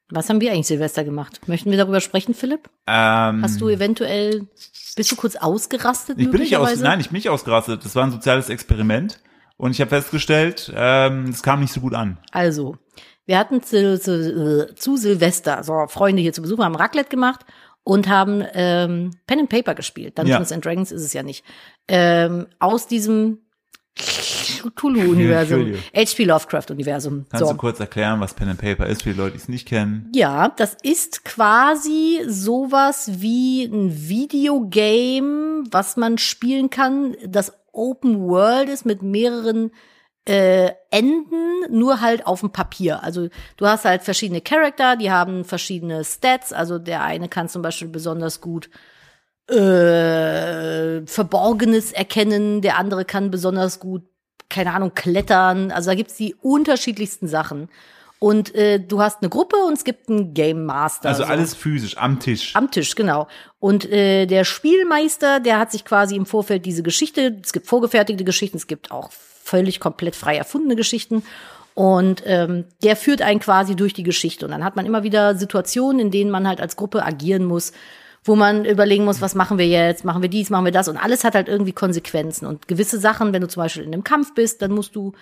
Was haben wir eigentlich Silvester gemacht? Möchten wir darüber sprechen, Philipp? Ähm, Hast du eventuell, bist du kurz ausgerastet ich bin nicht aus, nein, ich bin nicht ausgerastet. Das war ein soziales Experiment. Und ich habe festgestellt, ähm, es kam nicht so gut an. Also, wir hatten zu, zu, zu Silvester, so Freunde hier zu Besuch, haben Raclette gemacht und haben ähm, Pen and Paper gespielt. Dungeons and Dragons ist es ja nicht. Ähm, aus diesem Cthulhu-Universum. H.P. Lovecraft-Universum. Kannst So. du kurz erklären, was Pen and Paper ist für die Leute, die es nicht kennen? Ja, das ist quasi sowas wie ein Videogame, was man spielen kann, das Open World ist mit mehreren äh, Enden, nur halt auf dem Papier. Also du hast halt verschiedene Charakter, die haben verschiedene Stats. Also der eine kann zum Beispiel besonders gut äh, Verborgenes erkennen, der andere kann besonders gut, keine Ahnung, klettern. Also da gibt's die unterschiedlichsten Sachen. Und äh, du hast eine Gruppe und es gibt einen Game Master. Also so. alles physisch am Tisch. Am Tisch, genau. Und äh, der Spielmeister, der hat sich quasi im Vorfeld diese Geschichte, es gibt vorgefertigte Geschichten, es gibt auch völlig komplett frei erfundene Geschichten. Und ähm, der führt einen quasi durch die Geschichte. Und dann hat man immer wieder Situationen, in denen man halt als Gruppe agieren muss, wo man überlegen muss, was machen wir jetzt, machen wir dies, machen wir das. Und alles hat halt irgendwie Konsequenzen. Und gewisse Sachen, wenn du zum Beispiel in einem Kampf bist, dann musst du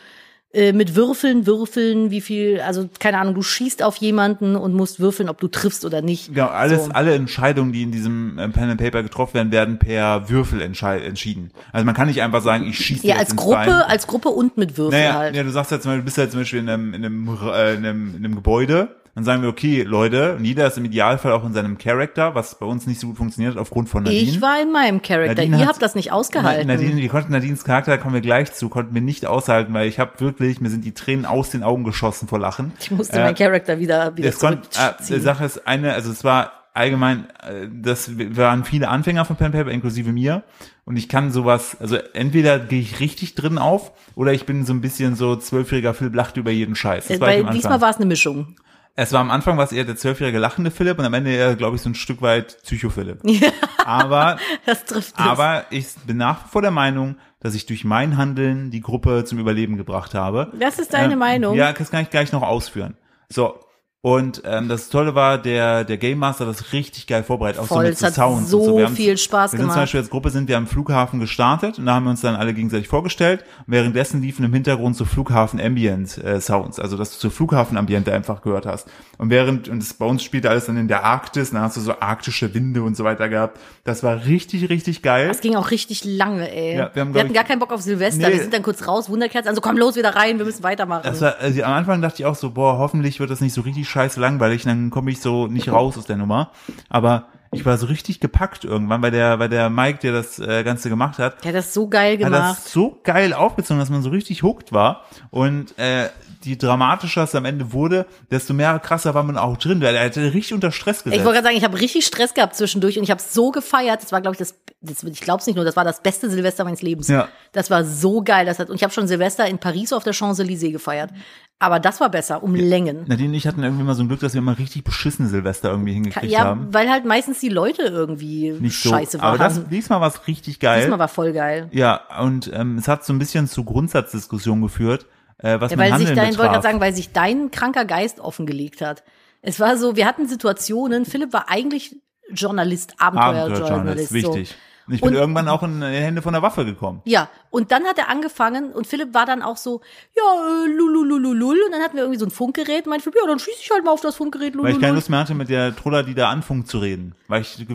äh, mit Würfeln würfeln, wie viel, also keine Ahnung, du schießt auf jemanden und musst würfeln, ob du triffst oder nicht. Genau, alles, So. alle Entscheidungen, die in diesem äh, Pen and Paper getroffen werden, werden per Würfel entschieden. Also man kann nicht einfach sagen, ich schieße Ja, jetzt als ins Gruppe, Bein. als Gruppe und mit Würfeln Naja, halt. ja, du sagst jetzt mal, du bist ja zum Beispiel in einem, in einem, äh, in einem, in einem Gebäude, dann sagen wir, okay, Leute, und jeder ist im Idealfall auch in seinem Charakter, was bei uns nicht so gut funktioniert aufgrund von Nadine. Ich war in meinem Charakter. Ihr habt das nicht ausgehalten. Nadine, wir konnten Nadines Charakter, da kommen wir gleich zu, konnten wir nicht aushalten, weil ich habe wirklich, mir sind die Tränen aus den Augen geschossen vor Lachen. ich musste Äh, meinen Charakter wieder, wieder es kon- äh, die zurückziehen. Sache ist eine, also es war allgemein, äh, das waren viele Anfänger von Pen Paper, inklusive mir. Und ich kann sowas, also entweder gehe ich richtig drin auf oder ich bin so ein bisschen so zwölfjähriger Philipp lacht über jeden Scheiß. Das Weil diesmal war es eine Mischung. Es war am Anfang was eher der zwölfjährige lachende Philipp und am Ende eher, glaube ich, so ein Stück weit Psycho-Philipp. Aber Das trifft es. aber ich bin nach wie vor der Meinung, dass ich durch mein Handeln die Gruppe zum Überleben gebracht habe. Das ist deine Ähm, Meinung. Ja, das kann ich gleich noch ausführen. So. Und ähm, das Tolle war, der der Game Master hat das richtig geil vorbereitet, auch Voll, so mit so Sounds so und so. Wir haben- viel Spaß wir sind zum gemacht. Beispiel als Gruppe sind wir am Flughafen gestartet und da haben wir uns dann alle gegenseitig vorgestellt. Währenddessen liefen im Hintergrund so Flughafen Ambient äh, Sounds, also dass du so Flughafen Ambiente einfach gehört hast. Und während und das, bei uns spielte alles dann in der Arktis, dann hast du so arktische Winde und so weiter gehabt. Das war richtig richtig geil. Das ging auch richtig lange, ey. Ja, wir haben, wir hatten ich- gar keinen Bock auf Silvester. Nee. Wir sind dann kurz raus, Wunderkerzen. Also komm los wieder rein, wir müssen weitermachen. Das war, also am Anfang dachte ich auch so, boah, hoffentlich wird das nicht so richtig scheiße langweilig, dann komme ich so nicht raus aus der Nummer. Aber ich war so richtig gepackt irgendwann, weil der, weil der Mike, der das äh, Ganze gemacht hat, Der hat das so geil hat gemacht. das so geil aufgezogen, dass man so richtig hooked war. Und äh, die dramatischer es am Ende wurde, desto mehr krasser war man auch drin, weil er hatte richtig unter Stress gesetzt. Ich wollte gerade sagen, ich habe richtig Stress gehabt zwischendurch und ich habe so gefeiert. Das war, glaube ich, das, das ich glaube es nicht nur, das war das beste Silvester meines Lebens. Ja. Das war so geil. Das hat, und ich habe schon Silvester in Paris auf der Champs-Élysées gefeiert. Aber das war besser, um Längen. Nadine und ich hatten irgendwie mal so ein Glück, dass wir mal richtig beschissene Silvester irgendwie hingekriegt Ja, haben. weil halt meistens die Leute irgendwie Nicht so. scheiße Aber waren. das, diesmal war es richtig geil. Diesmal war voll geil. Ja, und ähm, es hat so ein bisschen zu Grundsatzdiskussionen geführt, äh, was Ja, mein weil sich Handeln dein, wollte gerade betraf. sagen, weil sich dein kranker Geist offengelegt hat. Es war so, wir hatten Situationen, Philipp war eigentlich Journalist, Abenteuerjournalist. So. wichtig. Und ich bin Und- irgendwann auch in die Hände von der Waffe gekommen. Ja, und dann hat er angefangen und Philipp war dann auch so, ja, äh, lululululul. Und dann hatten wir irgendwie so ein Funkgerät meinte Philipp, ja, dann schieße ich halt mal auf das Funkgerät, Weil ich keine lululul. Lust mehr hatte, mit der Troller, die da anfängt zu reden. Weil ich, äh,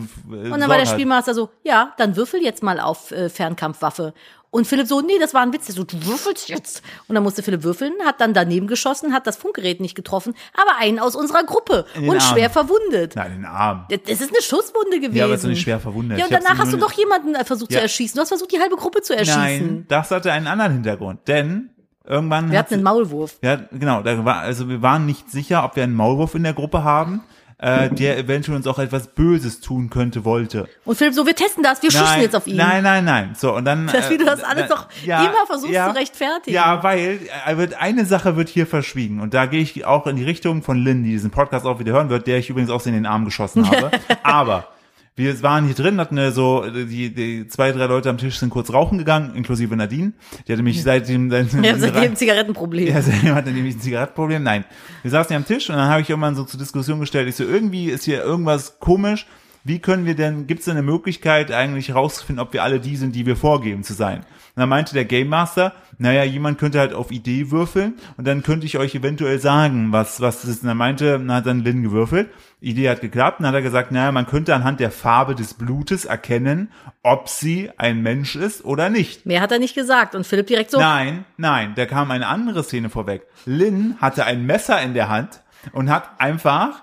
Und dann war der Spielmaster so, ja, dann würfel jetzt mal auf äh, Fernkampfwaffe. Und Philipp so, nee, das war ein Witz. Der so, du würfelst jetzt. Und dann musste Philipp würfeln, hat dann daneben geschossen, hat das Funkgerät nicht getroffen, aber einen aus unserer Gruppe und Arm. schwer verwundet. Nein, den Arm. Das ist eine Schusswunde gewesen. Ja, aber doch nicht schwer verwundet. Ja, und danach hast du doch jemanden äh, versucht zu Ja. erschießen. Du hast versucht, die halbe Gruppe zu erschießen. Nein, das hatte einen anderen Hintergrund. Denn irgendwann Wir hat hatten einen Maulwurf. Ja, genau. Da war, also wir waren nicht sicher, ob wir einen Maulwurf in der Gruppe haben, äh, der eventuell uns auch etwas Böses tun könnte, wollte. Und Philipp so, wir testen das, wir schießen nein, jetzt auf ihn. Nein, nein, nein. So und dann. Das, wie du das äh, alles na- doch immer versuchst zu rechtfertigen. Ja, weil äh, wird eine Sache wird hier verschwiegen und da gehe ich auch in die Richtung von Lynn, die diesen Podcast auch wieder hören wird, der ich übrigens auch in den Arm geschossen habe. Aber wir waren hier drin, hatten so die, die zwei, drei Leute am Tisch sind kurz rauchen gegangen, inklusive Nadine. Die hatte mich seitdem Wir haben seitdem ein Zigarettenproblem. ja, seitdem hatte nämlich ein Zigarettenproblem. Nein. Wir saßen hier am Tisch und dann habe ich irgendwann so zur Diskussion gestellt, ich so, irgendwie ist hier irgendwas komisch. Wie können wir denn, gibt es denn eine Möglichkeit, eigentlich herauszufinden, ob wir alle die sind, die wir vorgeben zu sein? Und dann meinte der Game Master, naja, jemand könnte halt auf Idee würfeln und dann könnte ich euch eventuell sagen, was, was das ist. Und dann meinte, dann hat dann Lynn gewürfelt. Idee hat geklappt. Und dann hat er gesagt, naja, man könnte anhand der Farbe des Blutes erkennen, ob sie ein Mensch ist oder nicht. Mehr hat er nicht gesagt. Und Philipp direkt so, Nein, nein, da kam eine andere Szene vorweg. Lynn hatte ein Messer in der Hand und hat einfach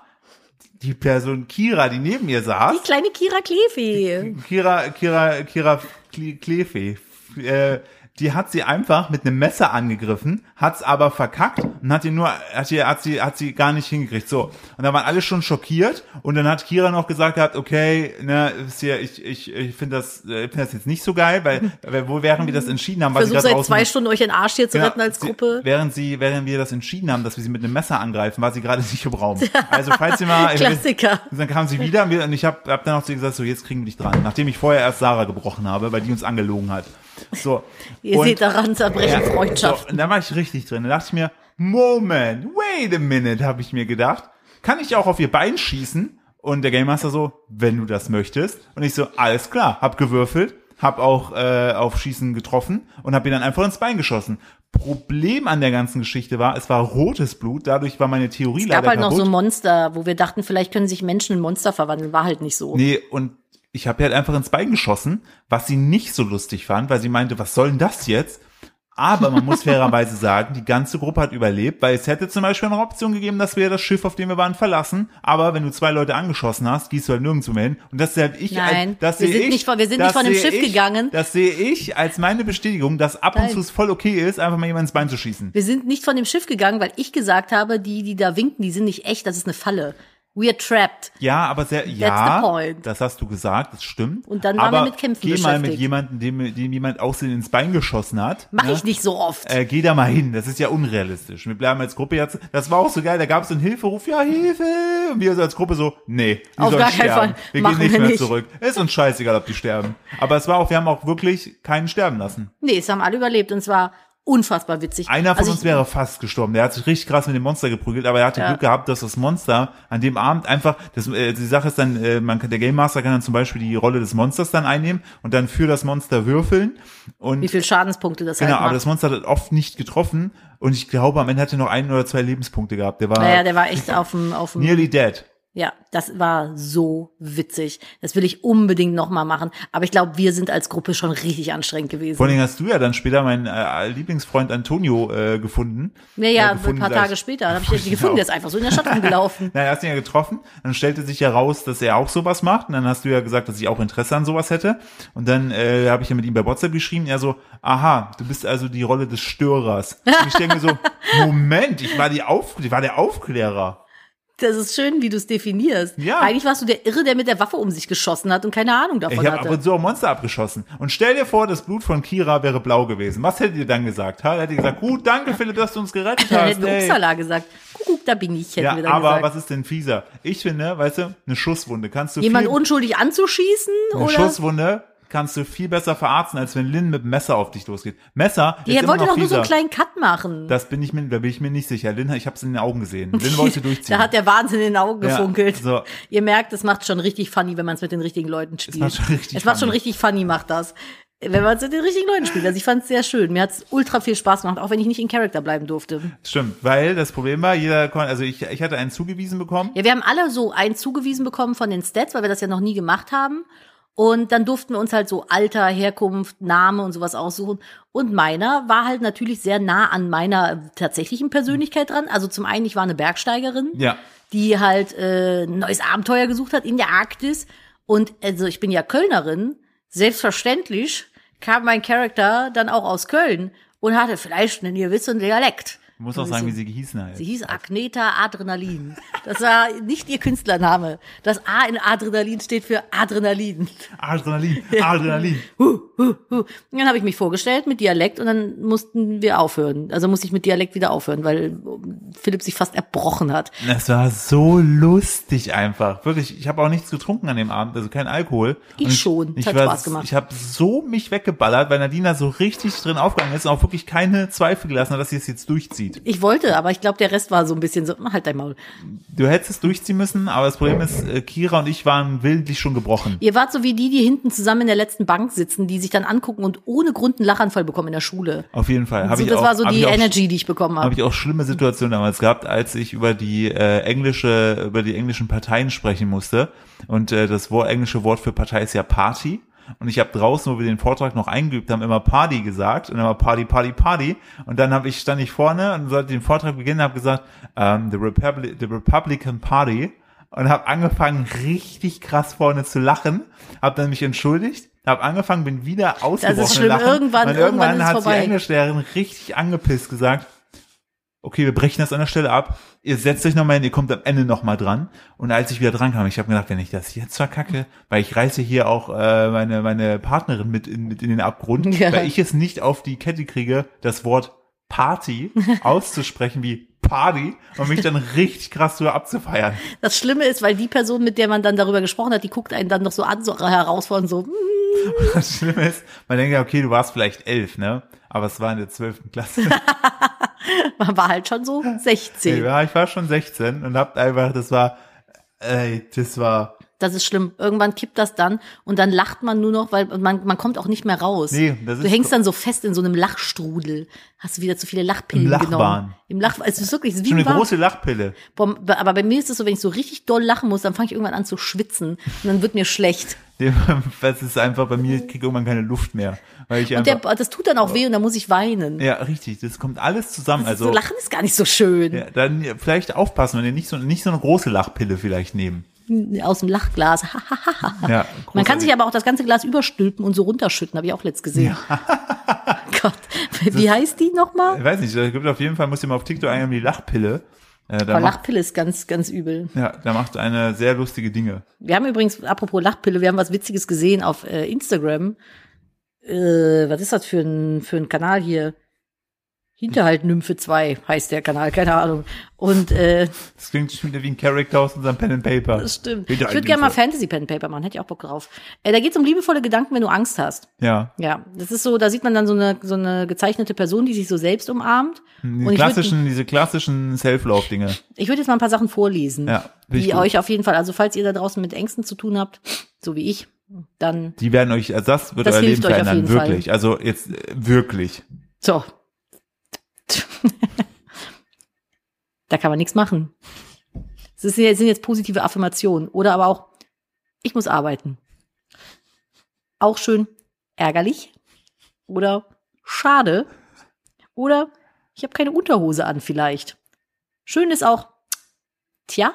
die Person Kira, die neben ihr die saß, kleine Kira Klefi. Kira, Kira, Kira Kle- Klefe, äh, die hat sie einfach mit einem Messer angegriffen, hat's aber verkackt und hat die nur, hat sie, hat sie, hat sie gar nicht hingekriegt. So. Und da waren alle schon schockiert und dann hat Kira noch gesagt gehabt, okay, ne, ist ja, ich, ich, ich finde das, äh, ich finde das jetzt nicht so geil, weil, weil wo während wir das entschieden haben, weil sie seit zwei Stunden euch den Arsch hier zu Genau, retten als sie- Gruppe. während sie, während wir das entschieden haben, dass wir sie mit einem Messer angreifen, war sie gerade nicht im Raum. Also falls sie mal, Klassiker. und dann kam sie wieder und ich habe hab dann auch zu ihr gesagt, so jetzt kriegen wir dich dran. Nachdem ich vorher erst Sarah gebrochen habe, weil die uns angelogen hat. So. Ihr Und- seht daran, zerbrechen so, Freundschaft. und da war ich richtig drin. Da dachte ich mir, Moment, wait a minute, habe ich mir gedacht. Kann ich auch auf ihr Bein schießen? Und der Game Master so, wenn du das möchtest. Und ich so, alles klar, hab gewürfelt, hab auch äh, auf Schießen getroffen und hab ihn dann einfach ins Bein geschossen. Problem an der ganzen Geschichte war, es war rotes Blut, dadurch war meine Theorie Es gab leider halt noch kaputt. so Monster, wo wir dachten, vielleicht können sich Menschen in Monster verwandeln. War halt nicht so. Nee, und ich habe halt einfach ins Bein geschossen, was sie nicht so lustig fand, weil sie meinte, was soll denn das jetzt? Aber man muss fairerweise sagen, die ganze Gruppe hat überlebt, weil es hätte zum Beispiel eine Option gegeben, dass wir das Schiff, auf dem wir waren, verlassen. Aber wenn du zwei Leute angeschossen hast, gehst du halt nirgendwo hin. Und das sehe ich, Nein, als, das wir sehe sind ich, nicht von- wir sind nicht von dem Schiff ich, gegangen. Das sehe ich als meine Bestätigung, dass ab und zu es voll okay ist, einfach mal jemand ins Bein zu schießen. Wir sind nicht von dem Schiff gegangen, weil ich gesagt habe, die, die da winken, die sind nicht echt, das ist eine Falle. We are trapped. Ja, aber sehr, ja, the point. das hast du gesagt, das stimmt. Und dann waren aber wir mit Kämpfen geh mal mit jemandem, dem, dem jemand aussehen ins Bein geschossen hat. Mach ne? ich nicht so oft. Äh, geh da mal hin, das ist ja unrealistisch. Wir bleiben als Gruppe jetzt, das war auch so geil, da gab es so einen Hilferuf, ja, Hilfe! Und wir so als Gruppe so, nee, die Auf sollen gar sterben. Fall. Wir Machen gehen nicht mehr nicht. zurück. Ist uns scheißegal, ob die sterben. Aber es war auch, wir haben auch wirklich keinen sterben lassen. Nee, es haben alle überlebt und zwar unfassbar witzig. Einer von Also uns ich- wäre fast gestorben. Der hat sich richtig krass mit dem Monster geprügelt, aber er hatte Ja. Glück gehabt, dass das Monster an dem Abend einfach, das, äh, die Sache ist dann, äh, man kann, der Game Master kann dann zum Beispiel die Rolle des Monsters dann einnehmen und dann für das Monster würfeln und wie viel Schadenspunkte das Genau, halt aber das Monster hat oft nicht getroffen und ich glaube, am Ende hatte er noch ein oder zwei Lebenspunkte gehabt. Der war naja, der war echt auf dem, auf dem nearly dead. Ja, das war so witzig. Das will ich unbedingt nochmal machen. Aber ich glaube, wir sind als Gruppe schon richtig anstrengend gewesen. Vor Dingen hast du ja dann später meinen äh, Lieblingsfreund Antonio äh, gefunden. ja, ja, Äh, ein gefunden paar gleich. Tage später habe ich den gefunden. Der ist einfach so in der Stadt rumgelaufen. Naja, hast ihn ja getroffen. Dann stellte sich ja raus, dass er auch sowas macht. Und dann hast du ja gesagt, dass ich auch Interesse an sowas hätte. Und dann äh, habe ich ja mit ihm bei WhatsApp geschrieben. Er so, aha, du bist also die Rolle des Störers. Und ich denke mir so, Moment, ich war die Auf, ich war der Aufklärer. Das ist schön, wie du es definierst. Ja. Eigentlich warst du der Irre, der mit der Waffe um sich geschossen hat und keine Ahnung davon Ich habe ab hatte. und zu auch Monster abgeschossen. Und stell dir vor, das Blut von Kira wäre blau gewesen. Was hättet ihr dann gesagt? Ha? Hättet ihr gesagt, gut, danke Philipp, dass du uns gerettet Dann hast. hätten wir ey. Upsala gesagt. Kuckuck, da bin ich, hätten Ja, wir dann aber gesagt. was ist denn fieser? Ich finde, weißt du, eine Schusswunde kannst du Jemand unschuldig anzuschießen? eine oder? Schusswunde kannst du viel besser verarzten, als wenn Lynn mit Messer auf dich losgeht. Messer ist Die immer wollte noch doch nur so einen kleinen Cut machen. das bin ich mir, da bin ich mir nicht sicher. Lynn, ich habe es in den Augen gesehen. Lynn wollte durchziehen. da hat der Wahnsinn in den Augen Ja, gefunkelt. so. Ihr merkt, es macht schon richtig funny, wenn man es mit den richtigen Leuten spielt. macht schon richtig es macht schon funny. richtig funny, macht das. Wenn man es mit den richtigen Leuten spielt. Also ich fand es sehr schön. Mir hat es ultra viel Spaß gemacht, auch wenn ich nicht in Character bleiben durfte. Stimmt, weil das Problem war, jeder konnte, also ich, ich hatte einen zugewiesen bekommen. Ja, wir haben alle so einen zugewiesen bekommen von den Stats, weil wir das ja noch nie gemacht haben. Und dann durften wir uns halt so Alter, Herkunft, Name und sowas aussuchen. Und meiner war halt natürlich sehr nah an meiner tatsächlichen Persönlichkeit dran. Also zum einen, ich war eine Bergsteigerin, Ja. die halt äh, ein neues Abenteuer gesucht hat in der Arktis. Und also ich bin ja Kölnerin. Selbstverständlich kam mein Charakter dann auch aus Köln und hatte vielleicht einen gewissen Dialekt. Ich muss auch sagen, wie sie gehießen halt. Sie hieß Agneta Adrenalin. Das war nicht ihr Künstlername. Das A in Adrenalin steht für Adrenalin. Adrenalin, Adrenalin. Huh, huh, huh. Und dann habe ich mich vorgestellt mit Dialekt und dann mussten wir aufhören. Also musste ich mit Dialekt wieder aufhören, weil Philipp sich fast erbrochen hat. Das war so lustig einfach. Wirklich, ich habe auch nichts getrunken an dem Abend, also kein Alkohol. Ich Und schon. Ich, hat war, Spaß gemacht. Ich habe so mich weggeballert, weil Nadina so richtig drin aufgegangen ist und auch wirklich keine Zweifel gelassen hat, dass sie es jetzt durchzieht. Ich wollte, aber ich glaube, der Rest war so ein bisschen so, halt dein Maul. Du hättest es durchziehen müssen, aber das Problem ist, äh, Kira und ich waren willentlich schon gebrochen. Ihr wart so wie die, die hinten zusammen in der letzten Bank sitzen, die sich dann angucken und ohne Grund einen Lachanfall bekommen in der Schule. Auf jeden Fall. Hab So, ich das auch, war so die auch, Energy, die ich bekommen Habe habe. ich auch schlimme Situationen damals gehabt, als ich über die äh, englische, über die englischen Parteien sprechen musste. Und äh, das Wort, englische Wort für Partei ist ja Party. Und ich habe draußen, wo wir den Vortrag noch eingeübt haben, immer Party gesagt und immer Party, Party, Party. Und dann habe ich stand ich vorne und sollte den Vortrag beginnen, habe gesagt, ähm, the, Republic, the Republican Party und habe angefangen richtig krass vorne zu lachen, habe dann mich entschuldigt, Hab angefangen, bin wieder ausgebrochen. schlimm. Lachen. Irgendwann- und irgendwann irgendwann ist hat vorbei. die Englischlehrerin richtig angepisst gesagt, okay, wir brechen das an der Stelle ab. Ihr setzt euch nochmal hin, ihr kommt am Ende nochmal dran. Und als ich wieder dran kam, ich habe gedacht, wenn ich das jetzt verkacke, weil ich reiße hier auch äh, meine meine Partnerin mit in, mit in den Abgrund, Ja. weil ich es nicht auf die Kette kriege, das Wort Party auszusprechen wie Party und mich dann richtig krass drüber abzufeiern. Das Schlimme ist, weil die Person, mit der man dann darüber gesprochen hat, die guckt einen dann noch so an, so herausfordern, so, hm, Das Schlimme ist, man denkt ja, okay, du warst vielleicht elf, ne? Aber es war in der zwölften Klasse. man war halt schon so 16. ja, ich war schon 16 und hab einfach, das war, ey, das war, Das ist schlimm. Irgendwann kippt das dann und dann lacht man nur noch, weil man, man kommt auch nicht mehr raus. Nee, das du ist- hängst dann so fest in so einem Lachstrudel. Hast du wieder zu viele Lachpillen Im Lachbahn. genommen. Im Lach, es ist wirklich, es ist wie eine große Lachpille. Boah, Aber bei mir ist es so, wenn ich so richtig doll lachen muss, dann fange ich irgendwann an zu schwitzen und dann wird mir schlecht. Das ist einfach bei mir, ich kriege irgendwann keine Luft mehr. Weil ich Und einfach, der, das tut dann auch weh und dann muss ich weinen. ja, richtig, das kommt alles zusammen. so Also, Lachen ist gar nicht so schön. ja, dann vielleicht aufpassen, wenn ihr nicht so, nicht so eine große Lachpille vielleicht nehmen. Aus dem Lachglas. Ja, Man kann sich aber auch das ganze Glas überstülpen und so runterschütten, habe ich auch letzt gesehen. Gott, wie heißt die nochmal? Ich weiß nicht, da gibt auf jeden Fall, muss ihr mal auf TikTok eingeben, die Lachpille. Äh, Aber macht, Lachpille ist ganz, ganz übel. ja, da macht eine sehr lustige Dinge. Wir haben übrigens, apropos Lachpille, wir haben was Witziges gesehen auf äh, Instagram. Äh, was ist das für ein, für ein Kanal hier? Hinterhalt Nymphe 2 heißt der Kanal, keine Ahnung. Und äh, Das klingt schon wieder wie ein Charakter aus unserem Pen and Paper. das stimmt. Hinterhalt Ich würde gerne mal. Fantasy Pen and Paper machen, hätte ich auch Bock drauf. Äh, da geht es um liebevolle Gedanken, wenn du Angst hast. Ja. Ja, das ist so, da sieht man dann so eine, so eine gezeichnete Person, die sich so selbst umarmt. Die Und ich würd- klassischen, diese klassischen Self-Love-Dinge. Ich würde jetzt mal ein paar Sachen vorlesen, Ja, die gut. euch auf jeden Fall, also falls ihr da draußen mit Ängsten zu tun habt, so wie ich, dann Die werden euch, also das wird Das euer Leben verändern, jeden Fall. wirklich. Also jetzt äh, wirklich. so. da kann man nichts machen. Es sind jetzt positive Affirmationen oder aber auch, ich muss arbeiten. Auch schön ärgerlich oder schade oder ich habe keine Unterhose an vielleicht. Schön ist auch, tja.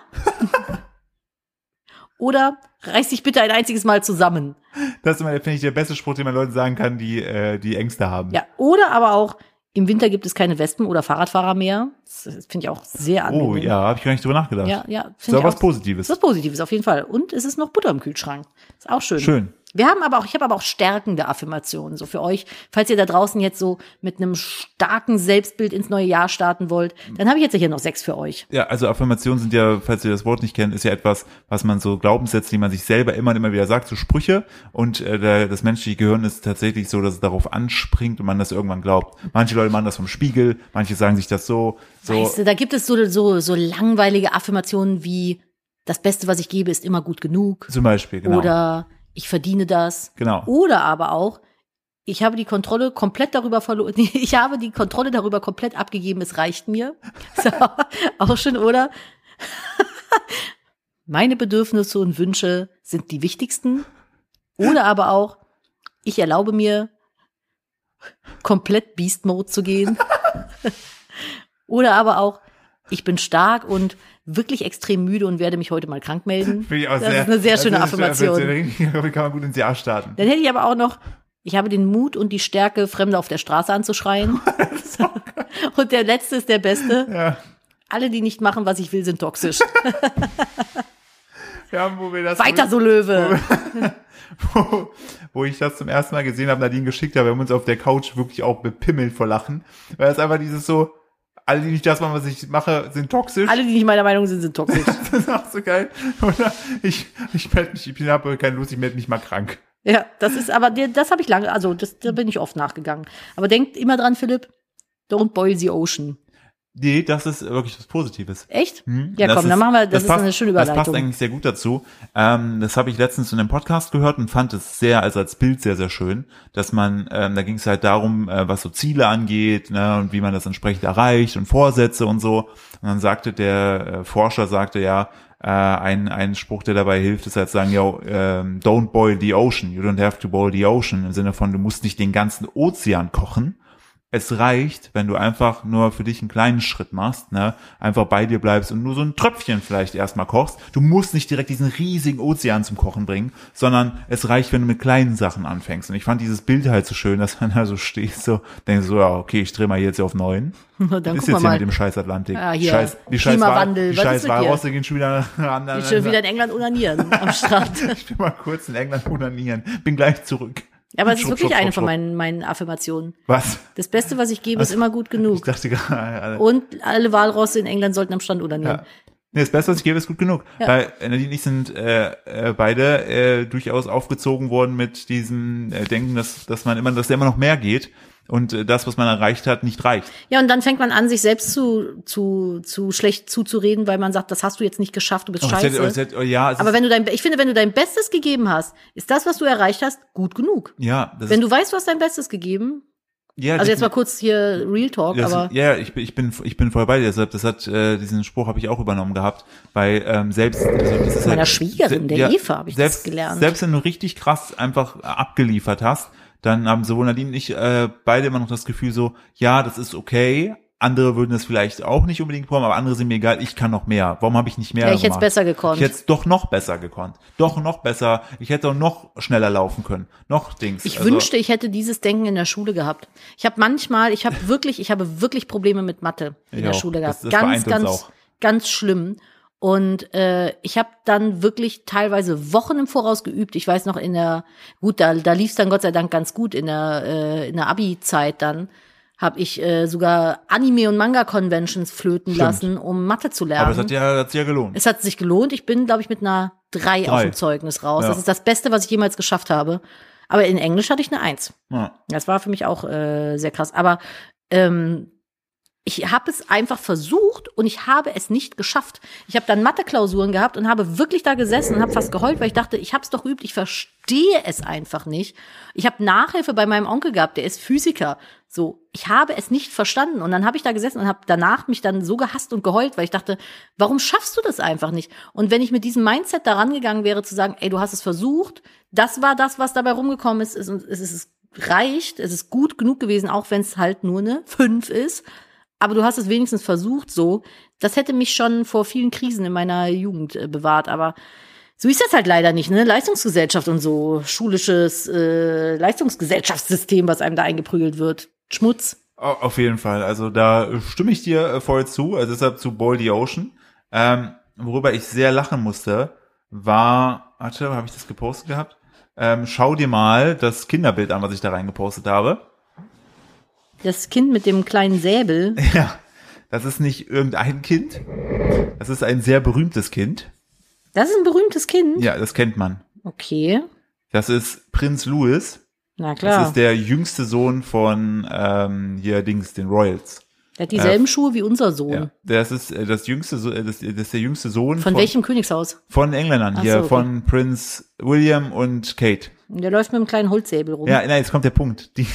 oder reiß dich bitte ein einziges Mal zusammen. Das ist immer, finde ich, der beste Spruch, den man Leuten sagen kann, die, äh, die Ängste haben. Ja, oder aber auch, im Winter gibt es keine Wespen oder Fahrradfahrer mehr. Das finde ich auch sehr angenehm. Oh, ja, habe ich gar nicht drüber nachgedacht. Ja, ja. ist ich was. Positives. Ist was Positives auf jeden Fall. Und es ist noch Butter im Kühlschrank. Ist auch schön. Schön. Wir haben aber auch, ich habe aber auch stärkende Affirmationen, so für euch. Falls ihr da draußen jetzt so mit einem starken Selbstbild ins neue Jahr starten wollt, dann habe ich jetzt hier noch sechs für euch. Ja, also Affirmationen sind ja, falls ihr das Wort nicht kennt, ist ja etwas, was man so Glaubenssätze, die man sich selber immer und immer wieder sagt, so Sprüche. Und äh, der, das menschliche Gehirn ist tatsächlich so, dass es darauf anspringt und man das irgendwann glaubt. Manche Leute machen das vom Spiegel, manche sagen sich das so. so Weißt du, da gibt es so, so, so langweilige Affirmationen wie, das Beste, was ich gebe, ist immer gut genug. zum Beispiel, genau. Oder ich verdiene das. Genau. Oder aber auch, ich habe die Kontrolle komplett darüber verloren. Ich habe die Kontrolle darüber komplett abgegeben, es reicht mir. So, auch schön, oder? Meine Bedürfnisse und Wünsche sind die wichtigsten. Oder aber auch, ich erlaube mir, komplett Beast Mode zu gehen. Oder aber auch, ich bin stark und wirklich extrem müde und werde mich heute mal krank melden. Finde ich auch Das sehr, ist eine sehr schöne Affirmation. Damit kann man gut ins Jahr starten. Dann hätte ich aber auch noch, ich habe den Mut und die Stärke, Fremde auf der Straße anzuschreien. und der letzte ist der beste. Ja. Alle, die nicht machen, was ich will, sind toxisch. Ja, wo wir das Weiter so, Löwe. wo, wo ich das zum ersten Mal gesehen habe, Nadine geschickt habe, wir haben uns auf der Couch wirklich auch bepimmelt vor Lachen. Weil es einfach dieses so, alle, die nicht das machen, was ich mache, sind toxisch. Alle, die nicht meiner Meinung sind, sind toxisch. Das ist auch so geil. Oder ich, ich melde mich, ich habe keine Lust, ich melde mich mal krank. Ja, das ist aber, das habe ich lange, also das, da bin ich oft nachgegangen. Aber denkt immer dran, Philipp, don't boil the ocean. Nee, das ist wirklich was Positives. Echt? Hm? Ja, Das komm, dann machen wir, das, ist passt, eine schöne Das passt Überleitung. eigentlich sehr gut dazu. Ähm, das habe ich letztens in einem Podcast gehört und fand es sehr, also als Bild sehr, sehr schön, dass man, ähm, da ging es halt darum, äh, was so Ziele angeht ne, und wie man das entsprechend erreicht und Vorsätze und so. Und dann sagte der äh, Forscher, sagte ja, äh, ein, ein Spruch, der dabei hilft, ist halt zu sagen, yo, ähm, don't boil the ocean, you don't have to boil the ocean, im Sinne von, du musst nicht den ganzen Ozean kochen, es reicht, wenn du einfach nur für dich einen kleinen Schritt machst, ne, einfach bei dir bleibst und nur so ein Tröpfchen vielleicht erstmal kochst. Du musst nicht direkt diesen riesigen Ozean zum Kochen bringen, sondern es reicht, wenn du mit kleinen Sachen anfängst. Und ich fand dieses Bild halt so schön, dass man da so steht, so, denkst so, ja, okay, ich drehe mal jetzt auf neun. Dann ist jetzt hier mit dem scheiß Atlantik. Ah, hier, Scheiß, die scheiß Klimawandel, die scheiß? Walrosse gehen schon wieder an, Ich will wieder in England unanieren am Strand. Ich bin mal kurz in England unanieren. Bin gleich zurück. Ja, aber es ist wirklich schrupp, eine schrupp, von meinen, meinen Affirmationen. Was? Das Beste, was ich gebe, ist immer gut Ich genug. dachte gerade, Und alle Walrosse in England sollten am Strand unanieren. Ja. Nee, das Beste, was ich gebe, ist gut genug. Ja. Weil Nadine und ich sind äh, äh, beide äh, durchaus aufgezogen worden mit diesem äh, Denken, dass, dass man immer, dass da immer noch mehr geht und äh, das, was man erreicht hat, nicht reicht. Ja, und dann fängt man an, sich selbst zu, zu, zu schlecht zuzureden, weil man sagt, das hast du jetzt nicht geschafft, du bist Oh, scheiße. hätte- es hätte- oh, ja, Aber wenn du dein, ich finde, wenn du dein Bestes gegeben hast, ist das, was du erreicht hast, gut genug. ja, Wenn du weißt, du hast dein Bestes gegeben, ja, also jetzt mal kurz hier Real Talk, Das, aber ja, ich bin, ich bin, ich bin voll bei dir. Deshalb, das hat, äh, diesen Spruch habe ich auch übernommen gehabt, weil ähm, selbst also das ist meiner halt, Schwiegerin, der Eva, habe ich selbst, das gelernt. Selbst wenn du richtig krass einfach abgeliefert hast, dann haben sowohl Nadine und ich äh, beide immer noch das Gefühl so, ja, das ist okay. Andere würden das vielleicht auch nicht unbedingt brauchen, aber andere sind mir egal, ich kann noch mehr. Warum habe ich nicht mehr ja, ich hätte gemacht? besser gekonnt. Ich hätte es doch noch besser gekonnt. Doch noch besser. Ich hätte auch noch schneller laufen können. Noch Dings. Ich Also- wünschte, ich hätte dieses Denken in der Schule gehabt. Ich habe manchmal, ich habe wirklich, ich habe wirklich Probleme mit Mathe in der auch. Schule Das- gehabt. das ganz, vereint uns ganz, auch. ganz schlimm. Und äh, ich habe dann wirklich teilweise Wochen im Voraus geübt. Ich weiß noch in der, gut, da, da lief es dann Gott sei Dank ganz gut in der, äh, in der Abi-Zeit dann habe ich äh, sogar Anime- und Manga-Conventions flöten Stimmt. lassen, um Mathe zu lernen. aber es hat ja, hat sich ja gelohnt. Es hat sich gelohnt. Ich bin, glaube ich, mit einer drei, Drei. dem Zeugnis raus. Ja. Das ist das Beste, was ich jemals geschafft habe. Aber in Englisch hatte ich eine Eins. Ja. Das war für mich auch äh, sehr krass. Aber ähm, ich habe es einfach versucht und ich habe es nicht geschafft. Ich habe dann Mathe-Klausuren gehabt und habe wirklich da gesessen und habe fast geheult, weil ich dachte, ich habe es doch geübt, ich verstehe es einfach nicht. Ich habe Nachhilfe bei meinem Onkel gehabt, der ist Physiker. So, ich habe es nicht verstanden und dann habe ich da gesessen und habe danach mich dann so gehasst und geheult, weil ich dachte, warum schaffst du das einfach nicht? Und wenn ich mit diesem Mindset da rangegangen wäre, zu sagen, ey, du hast es versucht, das war das, was dabei rumgekommen ist, ist und es ist reicht, es ist gut genug gewesen, auch wenn es halt nur eine 5 ist. Aber du hast es wenigstens versucht so. Das hätte mich schon vor vielen Krisen in meiner Jugend äh, bewahrt. Aber so ist das halt leider nicht, ne? Leistungsgesellschaft und so, schulisches äh, Leistungsgesellschaftssystem, was einem da eingeprügelt wird. Schmutz. Au- Auf jeden Fall. Also da stimme ich dir äh, voll zu. Also deshalb zu Boil the Ocean. Ähm, worüber ich sehr lachen musste, war, warte, habe ich das gepostet gehabt? Ähm, schau dir mal das Kinderbild an, was ich da reingepostet habe. Das Kind mit dem kleinen Säbel. Ja, das ist nicht irgendein Kind. Das ist ein sehr berühmtes Kind. Das ist ein berühmtes Kind. Ja, das kennt man. Okay. Das ist Prinz Louis. Na Das klar. ist der jüngste Sohn von ähm, hier Dings, den Royals. Der hat dieselben Schuhe wie unser Sohn. Ja, das ist äh, das jüngste, So- äh, das, das ist der jüngste Sohn Von welchem Königshaus? Von Engländern Ach hier, so, okay. von Prinz William und Kate. Der läuft mit einem kleinen Holzsäbel rum. Ja, nein, jetzt kommt der Punkt. Die,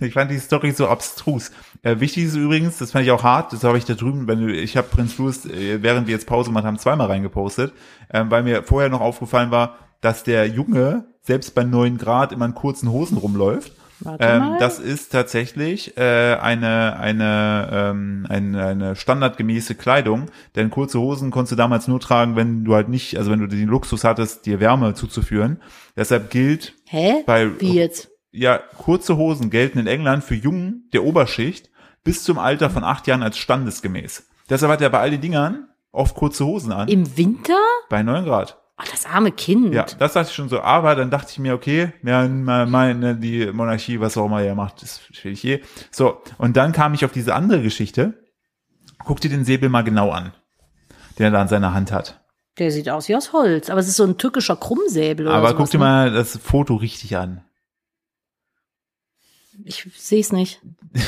ich fand die Story so abstrus. Äh, wichtig ist übrigens, das fand ich auch hart, das habe ich da drüben, wenn du, ich habe Prinz Louis, äh, während wir jetzt Pause gemacht haben, zweimal reingepostet, ähm, weil mir vorher noch aufgefallen war, dass der Junge selbst bei neun Grad immer in kurzen Hosen rumläuft. Warte Ähm, das ist tatsächlich äh, eine eine, ähm, eine eine standardgemäße Kleidung, denn kurze Hosen konntest du damals nur tragen, wenn du halt nicht, also wenn du den Luxus hattest, dir Wärme zuzuführen. Deshalb gilt Hä? bei Wie jetzt? Ja kurze Hosen gelten in England für Jungen der Oberschicht bis zum Alter von acht Jahren als standesgemäß. Deshalb hat er bei all den Dingern oft kurze Hosen an, Im Winter? bei neun Grad. Oh, das arme Kind. Ja, das dachte ich schon so, aber dann dachte ich mir, okay, ja, meine, die Monarchie, was auch immer er macht, das will ich eh. So, und dann kam ich auf diese andere Geschichte. Guck dir den Säbel mal genau an, den er da in seiner Hand hat. Der sieht aus wie aus Holz, aber es ist so ein tückischer Krummsäbel oder aber guck dir ne? mal das Foto richtig an. Ich sehe es nicht.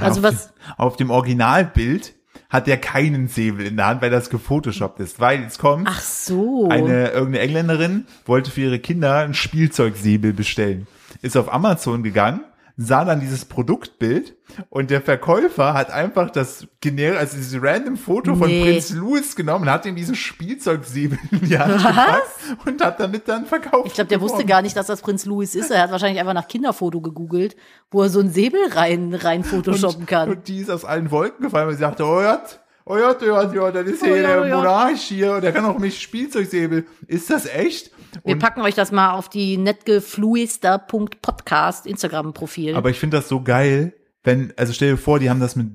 Also auf was- Dem, auf dem Originalbild hat er keinen Säbel in der Hand, weil das gefotoshoppt ist. Weil jetzt kommt, Ach so. eine irgendeine Engländerin wollte für ihre Kinder einen Spielzeugsäbel bestellen. Ist auf Amazon gegangen, sah dann dieses Produktbild und der Verkäufer hat einfach das generisch, also dieses random Foto von Nee. Prinz Louis genommen, hat ihm diesen Spielzeugsäbel in die Hand gepackt und hat damit dann verkauft. Ich glaube, der wusste gar nicht, dass das Prinz Louis ist. Er hat wahrscheinlich einfach nach Kinderfoto gegoogelt, wo er so einen Säbel rein, rein photoshoppen kann. Und die ist aus allen Wolken gefallen, weil sie sagte, oh ja, oh ja, ja, ja, das ist Oh hier ja, der oh. Monarch hier und der kann auch mich Spielzeugsäbel. Ist das echt? Wir Und, packen euch das mal auf die netgefluister.podcast Instagram-Profil. aber ich finde das so geil, wenn, also stell dir vor, die haben das mit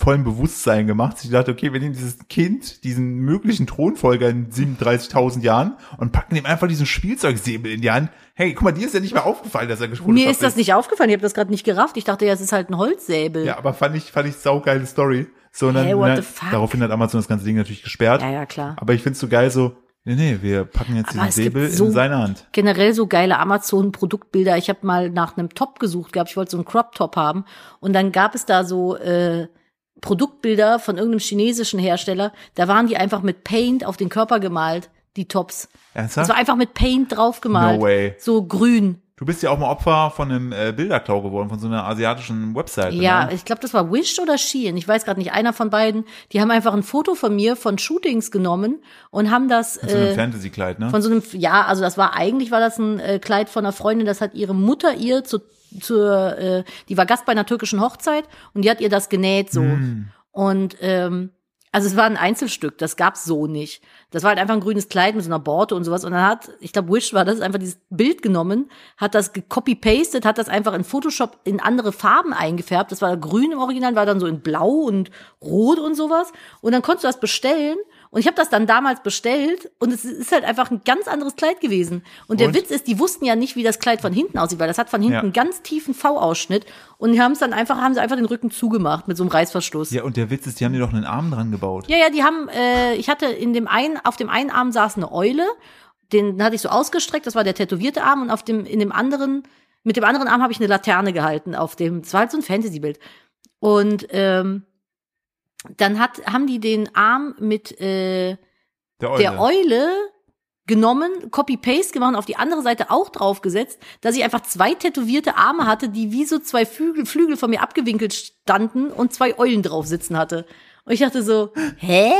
vollem Bewusstsein gemacht. Ich dachte, okay, wir nehmen dieses Kind, diesen möglichen Thronfolger in 37.000 Jahren und packen ihm einfach diesen Spielzeugsäbel in die Hand. Hey, guck mal, dir ist ja nicht mehr aufgefallen, dass er gesprochen Mir ist das nicht aufgefallen, ich habe das gerade nicht gerafft. Ich dachte ja, es ist halt ein Holzsäbel. Ja, aber fand ich, fand ich saugeile Story. So, und dann, Hey, what na, the fuck? daraufhin hat Amazon das ganze Ding natürlich gesperrt. ja, ja, klar. Aber ich find's so geil, so, nee, nee, wir packen jetzt Aber diesen Säbel so- in seine Hand. generell so geile Amazon-Produktbilder. Ich habe mal nach einem Top gesucht gehabt. Ich wollte so einen Crop-Top haben. Und dann gab es da so äh, Produktbilder von irgendeinem chinesischen Hersteller. Da waren die einfach mit Paint auf den Körper gemalt, die Tops. Das Ernsthaft? war einfach mit Paint drauf gemalt. No way. So grün. Du bist ja auch mal Opfer von einem äh, Bilderklau geworden, von so einer asiatischen Webseite. Ja, Ne? ich glaube, das war Wish oder Shein. Ich weiß gerade nicht, einer von beiden. Die haben einfach ein Foto von mir von Shootings genommen und haben das So ein äh, Fantasy-Kleid, ne? von so einem, ja, also das war eigentlich war das ein äh, Kleid von einer Freundin, das hat ihre Mutter ihr zu, zur, äh, die war Gast bei einer türkischen Hochzeit und die hat ihr das genäht so. Hm. Und ähm, also es war ein Einzelstück, das gab's so nicht. Das war halt einfach ein grünes Kleid mit so einer Borte und sowas. Und dann hat, ich glaube, Wish war das, einfach dieses Bild genommen, hat das gecopy-pastet, hat das einfach in Photoshop in andere Farben eingefärbt. Das war grün im Original, war dann so in blau und rot und sowas. Und dann konntest du das bestellen. Und ich habe das dann damals bestellt und es ist halt einfach ein ganz anderes Kleid gewesen. Und der Und? Witz ist, die wussten ja nicht, wie das Kleid von hinten aussieht, weil das hat von hinten Ja. einen ganz tiefen V-Ausschnitt und die haben es dann einfach, haben sie einfach den Rücken zugemacht mit so einem Reißverschluss. Ja, und der Witz ist, die haben dir doch einen Arm dran gebaut. Ja, ja, die haben, äh, ich hatte in dem einen, auf dem einen Arm saß eine Eule, den hatte ich so ausgestreckt, das war der tätowierte Arm und auf dem, in dem anderen, mit dem anderen Arm habe ich eine Laterne gehalten auf dem, das war halt so ein Fantasy-Bild. Und ähm, dann hat, haben die den Arm mit äh, Der Eule. der Eule genommen, Copy-Paste gemacht und auf die andere Seite auch draufgesetzt, dass ich einfach zwei tätowierte Arme hatte, die wie so zwei Flügel, Flügel von mir abgewinkelt standen und zwei Eulen drauf sitzen hatte. Und ich dachte so, hä?